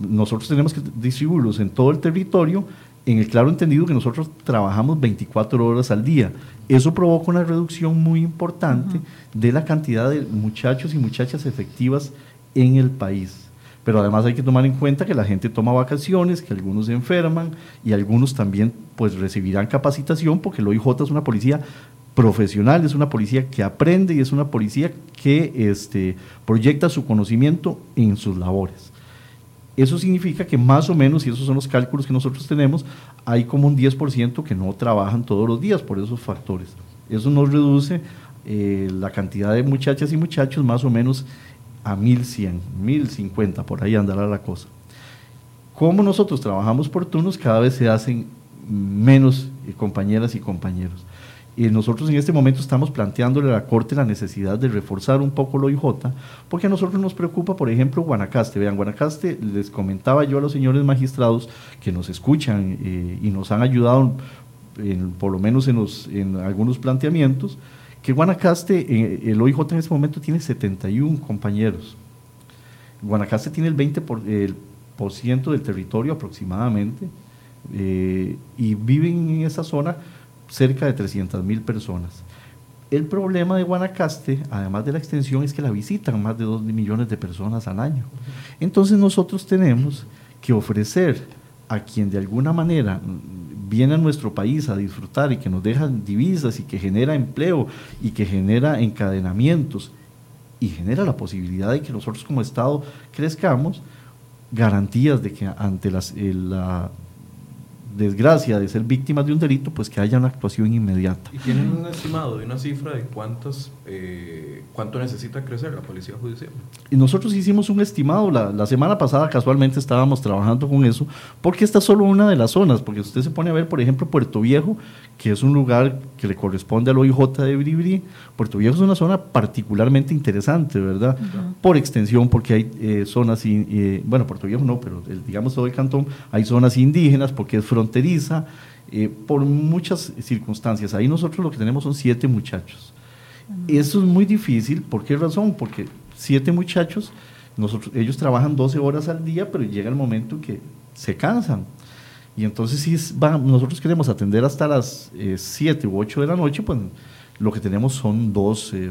nosotros tenemos que distribuirlos en todo el territorio en el claro entendido que nosotros trabajamos 24 horas al día. Eso provoca una reducción muy importante de la cantidad de muchachos y muchachas efectivas en el país. Pero además hay que tomar en cuenta que la gente toma vacaciones, que algunos se enferman y algunos también pues recibirán capacitación porque el OIJ es una policía profesional, es una policía que aprende y es una policía que este, proyecta su conocimiento en sus labores. Eso significa que más o menos, y esos son los cálculos que nosotros tenemos, hay como un 10% que no trabajan todos los días por esos factores. Eso nos reduce eh, la cantidad de muchachas y muchachos más o menos a 1100, 1050, por ahí andará la cosa. Como nosotros trabajamos por turnos, cada vez se hacen menos eh, compañeras y compañeros. Y nosotros en este momento estamos planteándole a la Corte la necesidad de reforzar un poco lo IJ, porque a nosotros nos preocupa, por ejemplo, Guanacaste. Vean, Guanacaste, les comentaba yo a los señores magistrados que nos escuchan eh, y nos han ayudado, por lo menos en, en algunos planteamientos, que Guanacaste, eh, el OIJ en este momento tiene 71 compañeros. Guanacaste tiene el 20% por, el por ciento del territorio aproximadamente eh, y viven en esa zona cerca de 300 mil personas. El problema de Guanacaste, además de la extensión, es que la visitan más de 2 millones de personas al año. Entonces nosotros tenemos que ofrecer a quien de alguna manera viene a nuestro país a disfrutar y que nos deja divisas y que genera empleo y que genera encadenamientos y genera la posibilidad de que nosotros como Estado crezcamos, garantías de que ante las, la desgracia de ser víctimas de un delito, pues que haya una actuación inmediata. ¿Y tienen un estimado de una cifra de cuántas, eh, cuánto necesita crecer la Policía Judicial? Y nosotros hicimos un estimado, la, la, semana pasada casualmente estábamos trabajando con eso, porque esta es solo una de las zonas, porque usted se pone a ver, por ejemplo, Puerto Viejo, que es un lugar que le corresponde al OIJ de Bribri, Puerto Viejo es una zona particularmente interesante, ¿verdad? Por extensión, porque hay eh, zonas, eh, bueno, Puerto Viejo no, pero el, digamos todo el cantón, hay zonas indígenas, porque es fronteriza, eh, por muchas circunstancias. Ahí nosotros lo que tenemos son siete muchachos. Eso es muy difícil, ¿por qué razón? Porque siete muchachos, nosotros, ellos trabajan 12 horas al día, pero llega el momento que se cansan. Y entonces si nosotros queremos atender hasta las 7 u 8 de la noche, pues lo que tenemos son dos eh,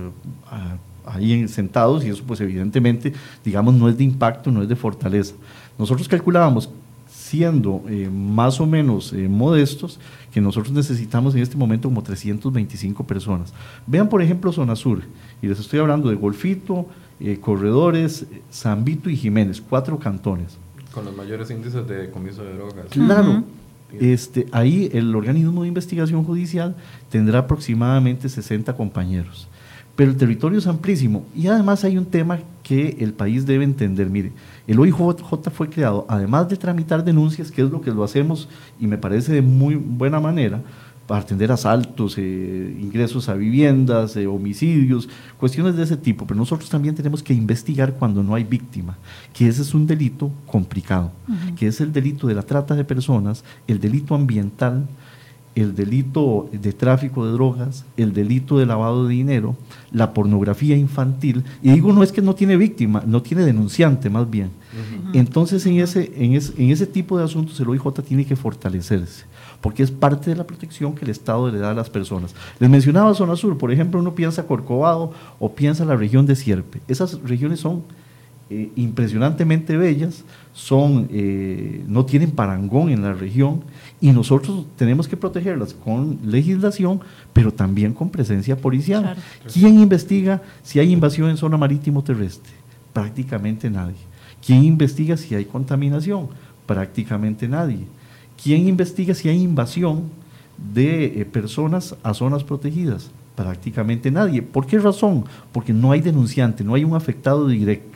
ahí sentados y eso pues evidentemente, digamos, no es de impacto, no es de fortaleza. Nosotros calculábamos, siendo eh, más o menos eh, modestos, que nosotros necesitamos en este momento como 325 personas. Vean, por ejemplo, Zona Sur, y les estoy hablando de Golfito, Corredores, Zambito y Jiménez, cuatro cantones. Con los mayores índices de comiso de drogas. Claro, este, ahí el organismo de investigación judicial tendrá aproximadamente 60 compañeros. pero el territorio es amplísimo. Y además hay un tema que el país debe entender. Mire, el OIJ fue creado, además de tramitar denuncias, que es lo que lo hacemos y me parece de muy buena manera, para atender asaltos, eh, ingresos a viviendas, eh, homicidios, cuestiones de ese tipo. Pero nosotros también tenemos que investigar cuando no hay víctima, que ese es un delito complicado, que es el delito de la trata de personas, el delito ambiental, el delito de tráfico de drogas, el delito de lavado de dinero, la pornografía infantil, y digo no es que no tiene víctima, no tiene denunciante más bien. Entonces en ese, en, en ese tipo de asuntos el OIJ tiene que fortalecerse, porque es parte de la protección que el Estado le da a las personas. Les mencionaba Zona Sur, por ejemplo, uno piensa Corcovado o piensa la región de Sierpe. Esas regiones son eh, impresionantemente bellas, son, eh, no tienen parangón en la región y nosotros tenemos que protegerlas con legislación, pero también con presencia policial. ¿Quién investiga si hay invasión en zona marítimo terrestre? Prácticamente nadie. ¿Quién investiga si hay contaminación? Prácticamente nadie. ¿Quién investiga si hay invasión de eh, personas a zonas protegidas? Prácticamente nadie. ¿Por qué razón? Porque no hay denunciante, no hay un afectado directo.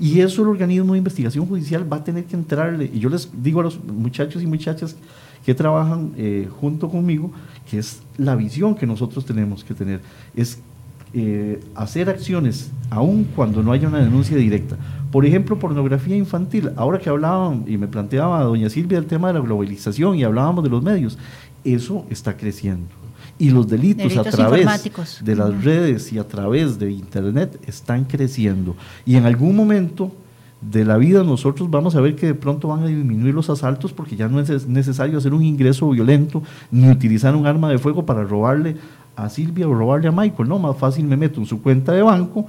Y eso el organismo de investigación judicial va a tener que entrarle. Y yo les digo a los muchachos y muchachas que trabajan eh, junto conmigo, que es la visión que nosotros tenemos que tener, es eh, hacer acciones aun cuando no haya una denuncia directa. Por ejemplo, pornografía infantil. Ahora que hablaban y me planteaba doña Silvia el tema de la globalización y hablábamos de los medios, eso está creciendo. Y los delitos, a través de las redes y a través de Internet están creciendo. Y en algún momento de la vida nosotros vamos a ver que de pronto van a disminuir los asaltos porque ya no es necesario hacer un ingreso violento ni utilizar un arma de fuego para robarle a Silvia o robarle a Michael, no, más fácil me meto en su cuenta de banco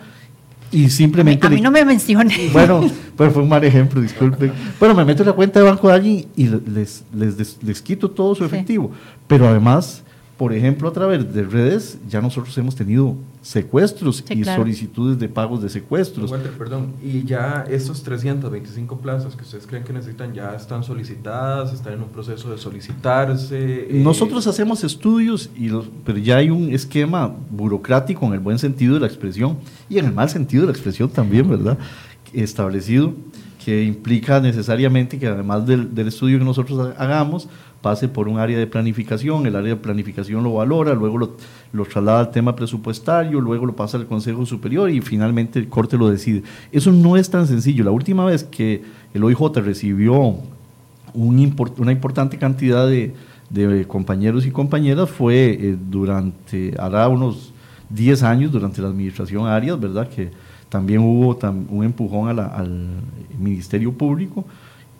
y simplemente... A mí, no me mencione. Bueno, pues fue un mal ejemplo, disculpen. Bueno, me meto en la cuenta de banco de alguien y les, les, les, quito todo su efectivo, pero además por ejemplo, a través de redes ya nosotros hemos tenido secuestros y solicitudes de pagos de secuestros. perdón, y ya estos 325 plazas que ustedes creen que necesitan ya están solicitadas, están en un proceso de solicitarse. Eh, nosotros hacemos estudios, y pero ya hay un esquema burocrático en el buen sentido de la expresión y en el mal sentido de la expresión también, ¿verdad? Establecido que implica necesariamente que además del, del estudio que nosotros hagamos, pase por un área de planificación, el área de planificación lo valora, luego lo, traslada al tema presupuestario, luego lo pasa al Consejo Superior y finalmente el Corte lo decide. Eso no es tan sencillo. La última vez que el OIJ recibió un una importante cantidad de, compañeros y compañeras fue eh, durante, hará unos 10 años, durante la administración Arias, ¿verdad? Que también hubo un empujón al Ministerio Público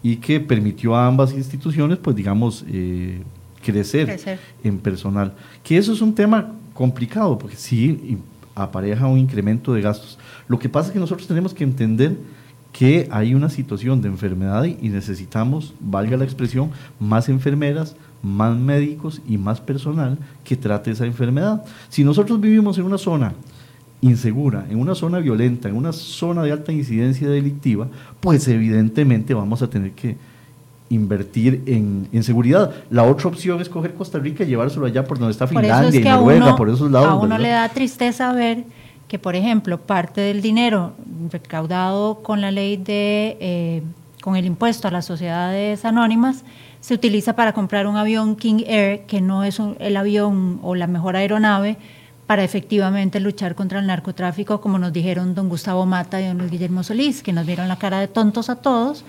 y que permitió a ambas instituciones, pues digamos, eh, crecer, en personal. Que eso es un tema complicado, porque sí apareja un incremento de gastos. Lo que pasa es que nosotros tenemos que entender que hay una situación de enfermedad y necesitamos, valga la expresión, más enfermeras, más médicos y más personal que trate esa enfermedad. Si nosotros vivimos en una zona insegura, en una zona violenta, en una zona de alta incidencia delictiva, pues evidentemente vamos a tener que invertir en, seguridad. La otra opción es coger Costa Rica y llevárselo allá por donde está Finlandia y Noruega, por esos lados. A uno le da tristeza ver que, por ejemplo, parte del dinero recaudado con la ley de, eh, con el impuesto a las sociedades anónimas, se utiliza para comprar un avión King Air, que no es el avión o la mejor aeronave, para efectivamente luchar contra el narcotráfico, como nos dijeron don Gustavo Mata y don Luis Guillermo Solís, que nos vieron la cara de tontos a todos,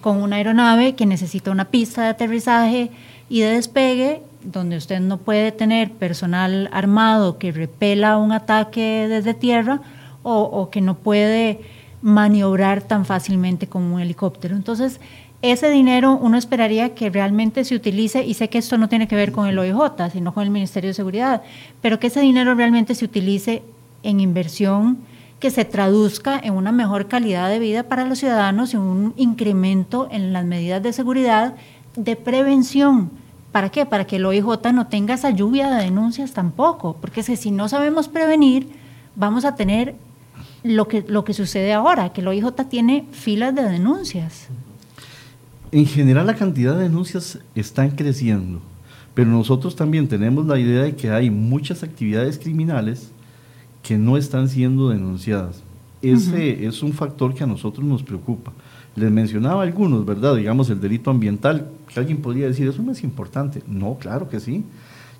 con una aeronave que necesita una pista de aterrizaje y de despegue, donde usted no puede tener personal armado que repela un ataque desde tierra o, o que no puede maniobrar tan fácilmente como un helicóptero. Entonces, ese dinero uno esperaría que realmente se utilice, y sé que esto no tiene que ver con el OIJ, sino con el Ministerio de Seguridad, pero que ese dinero realmente se utilice en inversión que se traduzca en una mejor calidad de vida para los ciudadanos y un incremento en las medidas de seguridad de prevención. ¿Para qué? Para que el OIJ no tenga esa lluvia de denuncias tampoco, porque si no sabemos prevenir, vamos a tener lo que, lo que sucede ahora, que el OIJ tiene filas de denuncias en general la cantidad de denuncias están creciendo, pero nosotros también tenemos la idea de que hay muchas actividades criminales que no están siendo denunciadas. Ese es un factor que a nosotros nos preocupa. Les mencionaba algunos, ¿verdad? Digamos el delito ambiental, que alguien podría decir, eso no es importante. No, claro que sí.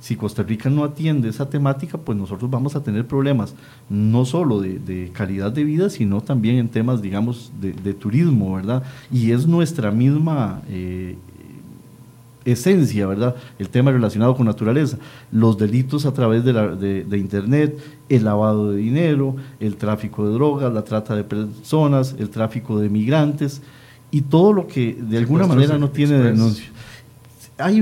Si Costa Rica no atiende esa temática, pues nosotros vamos a tener problemas, no solo de, calidad de vida, sino también en temas, digamos, de, turismo, ¿verdad? Y es nuestra misma eh, esencia, ¿verdad? El tema relacionado con naturaleza, los delitos a través de, la, de, Internet, el lavado de dinero, el tráfico de drogas, la trata de personas, el tráfico de migrantes y todo lo que de alguna manera no tiene denuncia. Hay,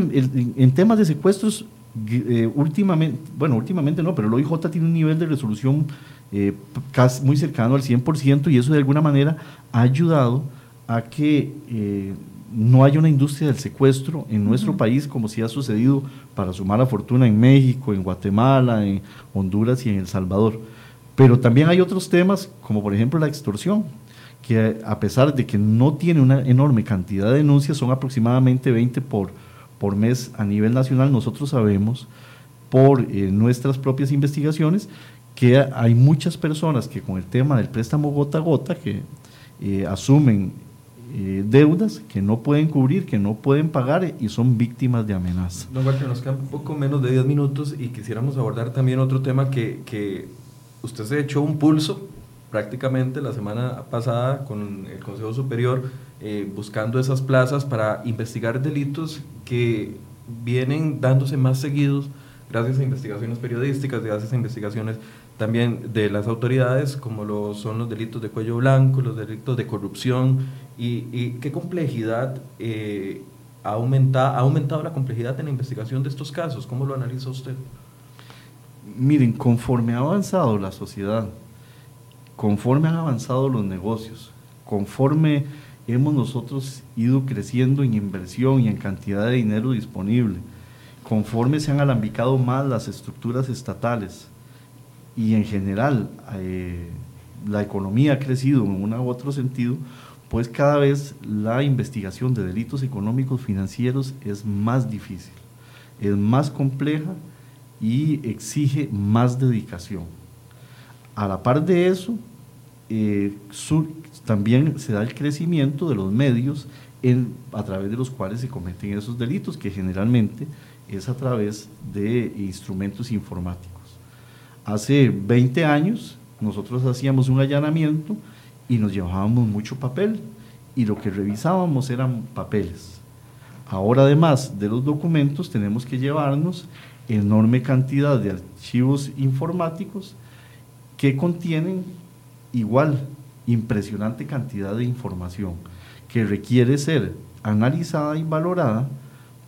en temas de secuestros, eh, últimamente, bueno, últimamente no, pero el OIJ tiene un nivel de resolución eh, casi muy cercano al 100% y eso de alguna manera ha ayudado a que eh, no haya una industria del secuestro en nuestro país como si ha sucedido para sumar a fortuna en México, en Guatemala, en Honduras y en El Salvador. Pero también hay otros temas, como por ejemplo la extorsión, que a pesar de que no tiene una enorme cantidad de denuncias, son aproximadamente 20 por, por mes a nivel nacional, nosotros sabemos por eh, nuestras propias investigaciones que hay muchas personas que con el tema del préstamo gota a gota, que eh, asumen eh, deudas que no pueden cubrir, que no pueden pagar y son víctimas de amenaza. Don Walter, nos quedan un poco menos de 10 minutos y quisiéramos abordar también otro tema que, que usted se echó un pulso prácticamente la semana pasada con el Consejo Superior eh, buscando esas plazas para investigar delitos que vienen dándose más seguidos gracias a investigaciones periodísticas, gracias a investigaciones también de las autoridades, como lo son los delitos de cuello blanco, los delitos de corrupción, y, qué complejidad eh, ha, aumentado, ha aumentado la complejidad en la investigación de estos casos. ¿Cómo lo analiza usted? Miren, conforme ha avanzado la sociedad, conforme han avanzado los negocios, conforme hemos nosotros ido creciendo en inversión y en cantidad de dinero disponible, conforme se han alambicado más las estructuras estatales, y en general eh, la economía ha crecido en un u otro sentido, pues cada vez la investigación de delitos económicos financieros es más difícil, es más compleja y exige más dedicación. A la par de eso, eh, también se da el crecimiento de los medios a través de los cuales se cometen esos delitos, que generalmente es a través de instrumentos informáticos. Hace 20 años nosotros hacíamos un allanamiento y nos llevábamos mucho papel y lo que revisábamos eran papeles. Ahora además de los documentos tenemos que llevarnos enorme cantidad de archivos informáticos que contienen igual impresionante cantidad de información que requiere ser analizada y valorada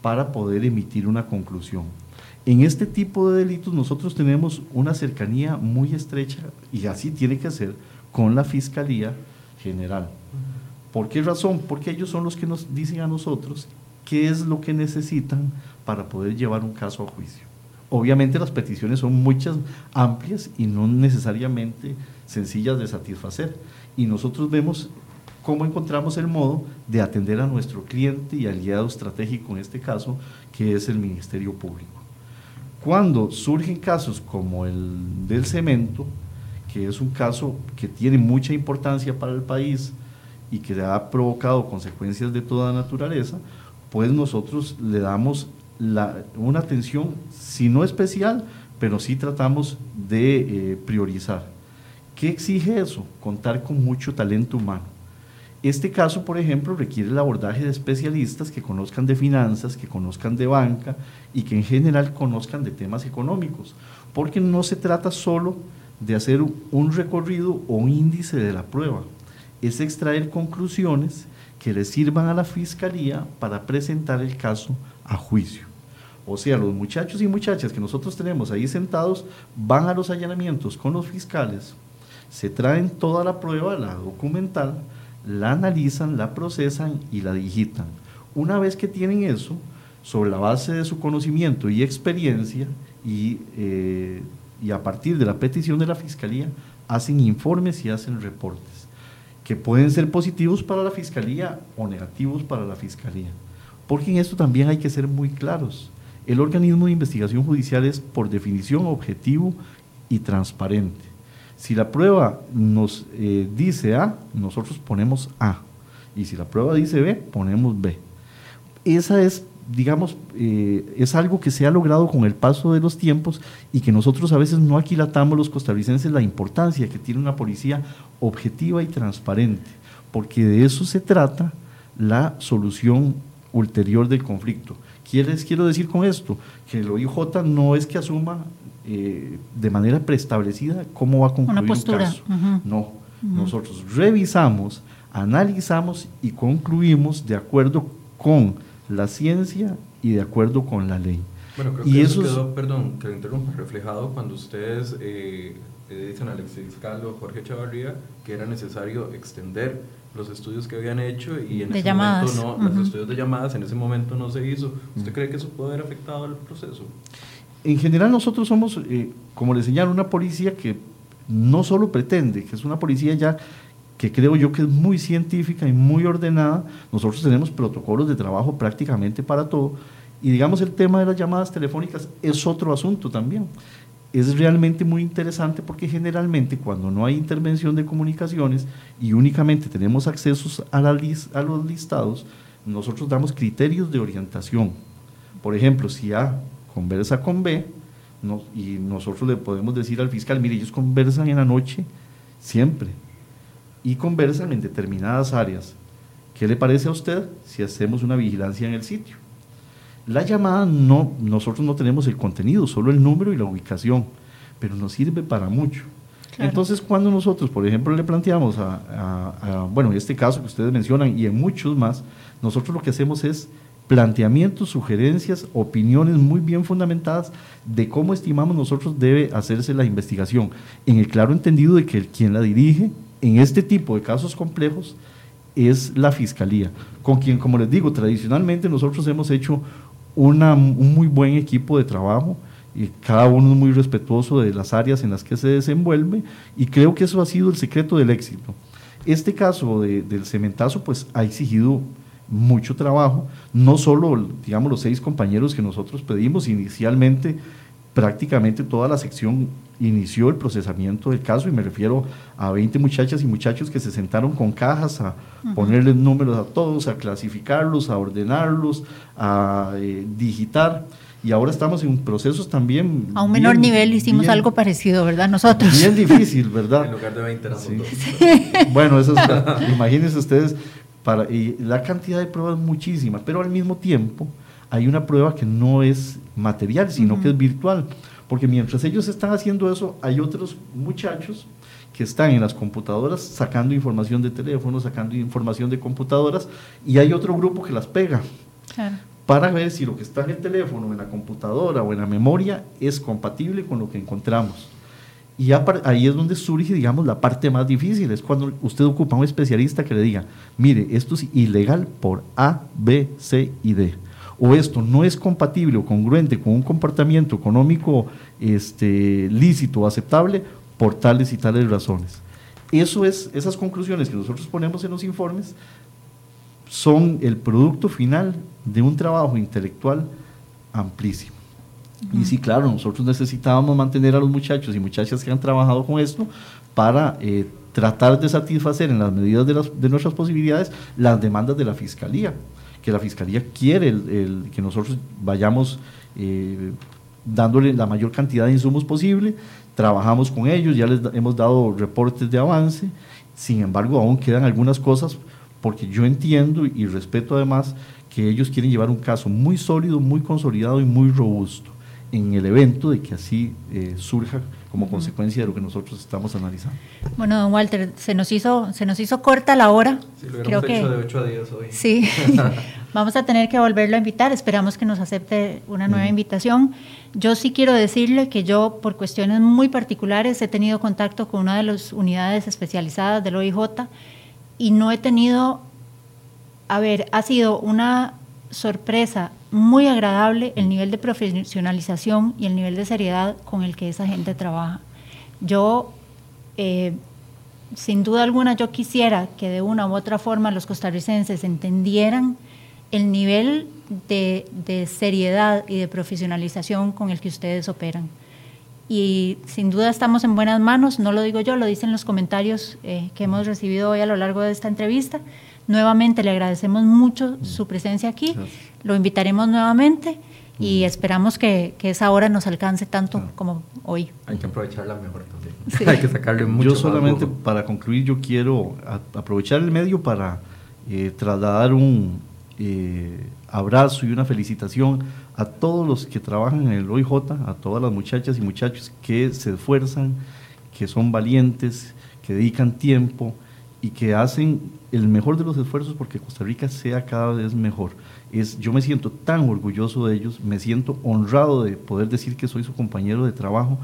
para poder emitir una conclusión. En este tipo de delitos nosotros tenemos una cercanía muy estrecha y así tiene que ser con la Fiscalía General. ¿Por qué razón? Porque ellos son los que nos dicen a nosotros qué es lo que necesitan para poder llevar un caso a juicio. Obviamente las peticiones son muchas, amplias y no necesariamente sencillas de satisfacer. Y nosotros vemos cómo encontramos el modo de atender a nuestro cliente y aliado estratégico en este caso, que es el Ministerio Público. Cuando surgen casos como el del cemento, que es un caso que tiene mucha importancia para el país y que ha provocado consecuencias de toda naturaleza, pues nosotros le damos una atención, si no especial, pero sí tratamos de eh, priorizar. ¿Qué exige eso? Contar con mucho talento humano este caso, por ejemplo, requiere el abordaje de especialistas que conozcan de finanzas, que conozcan de banca y que en general conozcan de temas económicos, porque no se trata solo de hacer un recorrido o un índice de la prueba, es extraer conclusiones que le sirvan a la fiscalía para presentar el caso a juicio. O sea, los muchachos y muchachas que nosotros tenemos ahí sentados van a los allanamientos con los fiscales, se traen toda la prueba, la documental, la analizan, la procesan y la digitan. Una vez que tienen eso, sobre la base de su conocimiento y experiencia, y, eh, y a partir de la petición de la Fiscalía, hacen informes y hacen reportes, que pueden ser positivos para la Fiscalía o negativos para la Fiscalía. Porque en esto también hay que ser muy claros. El organismo de investigación judicial es por definición objetivo y transparente. Si la prueba nos eh, dice A, nosotros ponemos A. Y si la prueba dice B, ponemos B. Esa es, digamos, eh, es algo que se ha logrado con el paso de los tiempos y que nosotros a veces no aquilatamos los costarricenses la importancia que tiene una policía objetiva y transparente, porque de eso se trata la solución ulterior del conflicto. ¿Qué les quiero decir con esto? Que el OIJ no es que asuma eh, de manera preestablecida cómo va a concluir Una postura. un caso. No, nosotros revisamos, analizamos y concluimos de acuerdo con la ciencia y de acuerdo con la ley. Bueno, creo Y que eso eso es- quedó, perdón, que lo interrumpa, reflejado cuando ustedes eh, dicen al exfiscal o Jorge Chavarría que era necesario extender los estudios que habían hecho y en De ese llamadas. momento no, Ujú. los estudios de llamadas en ese momento no se hizo. ¿Usted cree que eso puede haber afectado el proceso? En general nosotros somos, eh, como le señalo, una policía que no solo pretende, que es una policía ya que creo yo que es muy científica y muy ordenada. Nosotros tenemos protocolos de trabajo prácticamente para todo. Y digamos el tema de las llamadas telefónicas es otro asunto también. Es realmente muy interesante porque generalmente cuando no hay intervención de comunicaciones y únicamente tenemos accesos a, la a los listados, nosotros damos criterios de orientación. Por ejemplo, si A conversa con B, no- y nosotros le podemos decir al fiscal, mire, ellos conversan en la noche siempre y conversan en determinadas áreas. ¿Qué le parece a usted si hacemos una vigilancia en el sitio? La llamada no, nosotros no tenemos el contenido, solo el número y la ubicación, pero nos sirve para mucho. Claro. Entonces, cuando nosotros, por ejemplo, le planteamos a, a- a- bueno, este caso que ustedes mencionan y en muchos más, nosotros lo que hacemos es planteamientos, sugerencias, opiniones muy bien fundamentadas de cómo estimamos nosotros debe hacerse la investigación, en el claro entendido de que quien la dirige en este tipo de casos complejos es la fiscalía, con quien, como les digo, tradicionalmente nosotros hemos hecho una- un muy buen equipo de trabajo y cada uno es muy respetuoso de las áreas en las que se desenvuelve y creo que eso ha sido el secreto del éxito. Este caso de- del cementazo pues ha exigido mucho trabajo, no solo, digamos, los seis compañeros que nosotros pedimos, inicialmente prácticamente toda la sección inició el procesamiento del caso y me refiero a 20 muchachas y muchachos que se sentaron con cajas a ponerles números a todos, a clasificarlos, a ordenarlos, a eh, digitar y ahora estamos en procesos también... A un menor bien- nivel hicimos bien- algo parecido, ¿verdad? Nosotros. Bien difícil, ¿verdad? En lugar de 20 éramos Sí. Bueno, eso es, imagínense ustedes, para, y la cantidad de pruebas es muchísima, pero al mismo tiempo hay una prueba que no es material, sino que es virtual. Porque mientras ellos están haciendo eso, hay otros muchachos que están en las computadoras sacando información de teléfonos, sacando información de computadoras, y hay otro grupo que las pega Claro. para ver si lo que está en el teléfono, en la computadora o en la memoria es compatible con lo que encontramos. Y ahí es donde surge, digamos, la parte más difícil, es cuando usted ocupa a un especialista que le diga, mire, esto es ilegal por A, B, C y D. O esto no es compatible o congruente con un comportamiento económico este, lícito o aceptable por tales y tales razones. Eso es, esas conclusiones que nosotros ponemos en los informes son el producto final de un trabajo intelectual amplísimo. Y sí, claro, nosotros necesitábamos mantener a los muchachos y muchachas que han trabajado con esto para eh, tratar de satisfacer en las medidas de, las- de nuestras posibilidades las demandas de la Fiscalía, que la Fiscalía quiere el- el- que nosotros vayamos eh, dándole la mayor cantidad de insumos posible, trabajamos con ellos, ya les hemos dado reportes de avance, sin embargo aún quedan algunas cosas porque yo entiendo y respeto además que ellos quieren llevar un caso muy sólido, muy consolidado y muy robusto en el evento de que así eh, surja como consecuencia de lo que nosotros estamos analizando. Bueno, don Walter, se nos hizo, se nos hizo corta la hora. Sí, lo Creo que hecho de 8 a 10 hoy. sí. Vamos a tener que volverlo a invitar. Esperamos que nos acepte una nueva invitación. Yo sí quiero decirle que yo, por cuestiones muy particulares, he tenido contacto con una de las unidades especializadas del OIJ y no he tenido, a ver, ha sido una sorpresa muy agradable el nivel de profesionalización y el nivel de seriedad con el que esa gente trabaja. Yo, eh, sin duda alguna, yo quisiera que de una u otra forma los costarricenses entendieran el nivel de, de seriedad y de profesionalización con el que ustedes operan. y sin duda estamos en buenas manos, no lo digo yo, lo dicen los comentarios eh, que hemos recibido hoy a lo largo de esta entrevista. Nuevamente le agradecemos mucho su presencia aquí, lo invitaremos nuevamente y esperamos que, que, esa hora nos alcance tanto como hoy. Hay que aprovecharla mejor también. Hay que sacarle mucho. Yo solamente para concluir, yo quiero aprovechar el medio para eh, trasladar un eh, abrazo y una felicitación a todos los que trabajan en el OIJ, a todas las muchachas y muchachos que se esfuerzan, que son valientes, que dedican tiempo y que hacen el mejor de los esfuerzos porque Costa Rica sea cada vez mejor. Es, yo me siento tan orgulloso de ellos, me siento honrado de poder decir que soy su compañero de trabajo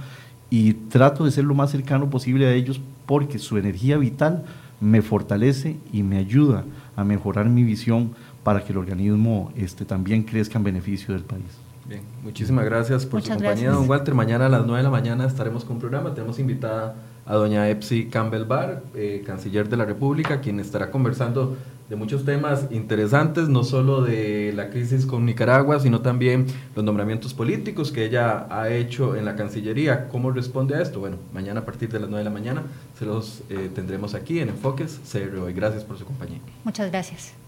y trato de ser lo más cercano posible a ellos porque su energía vital me fortalece y me ayuda a mejorar mi visión para que el organismo este, también crezca en beneficio del país. Bien, muchísimas gracias por su compañía, don Walter. Mañana a las 9 de la mañana estaremos con programa. Tenemos invitada a doña Epsi Campbell Bar, eh, canciller de la República, quien estará conversando de muchos temas interesantes, no solo de la crisis con Nicaragua, sino también los nombramientos políticos que ella ha hecho en la Cancillería. ¿Cómo responde a esto? Bueno, mañana a partir de las 9 de la mañana se los eh, tendremos aquí en Enfoques CRO. Y gracias por su compañía. Muchas gracias.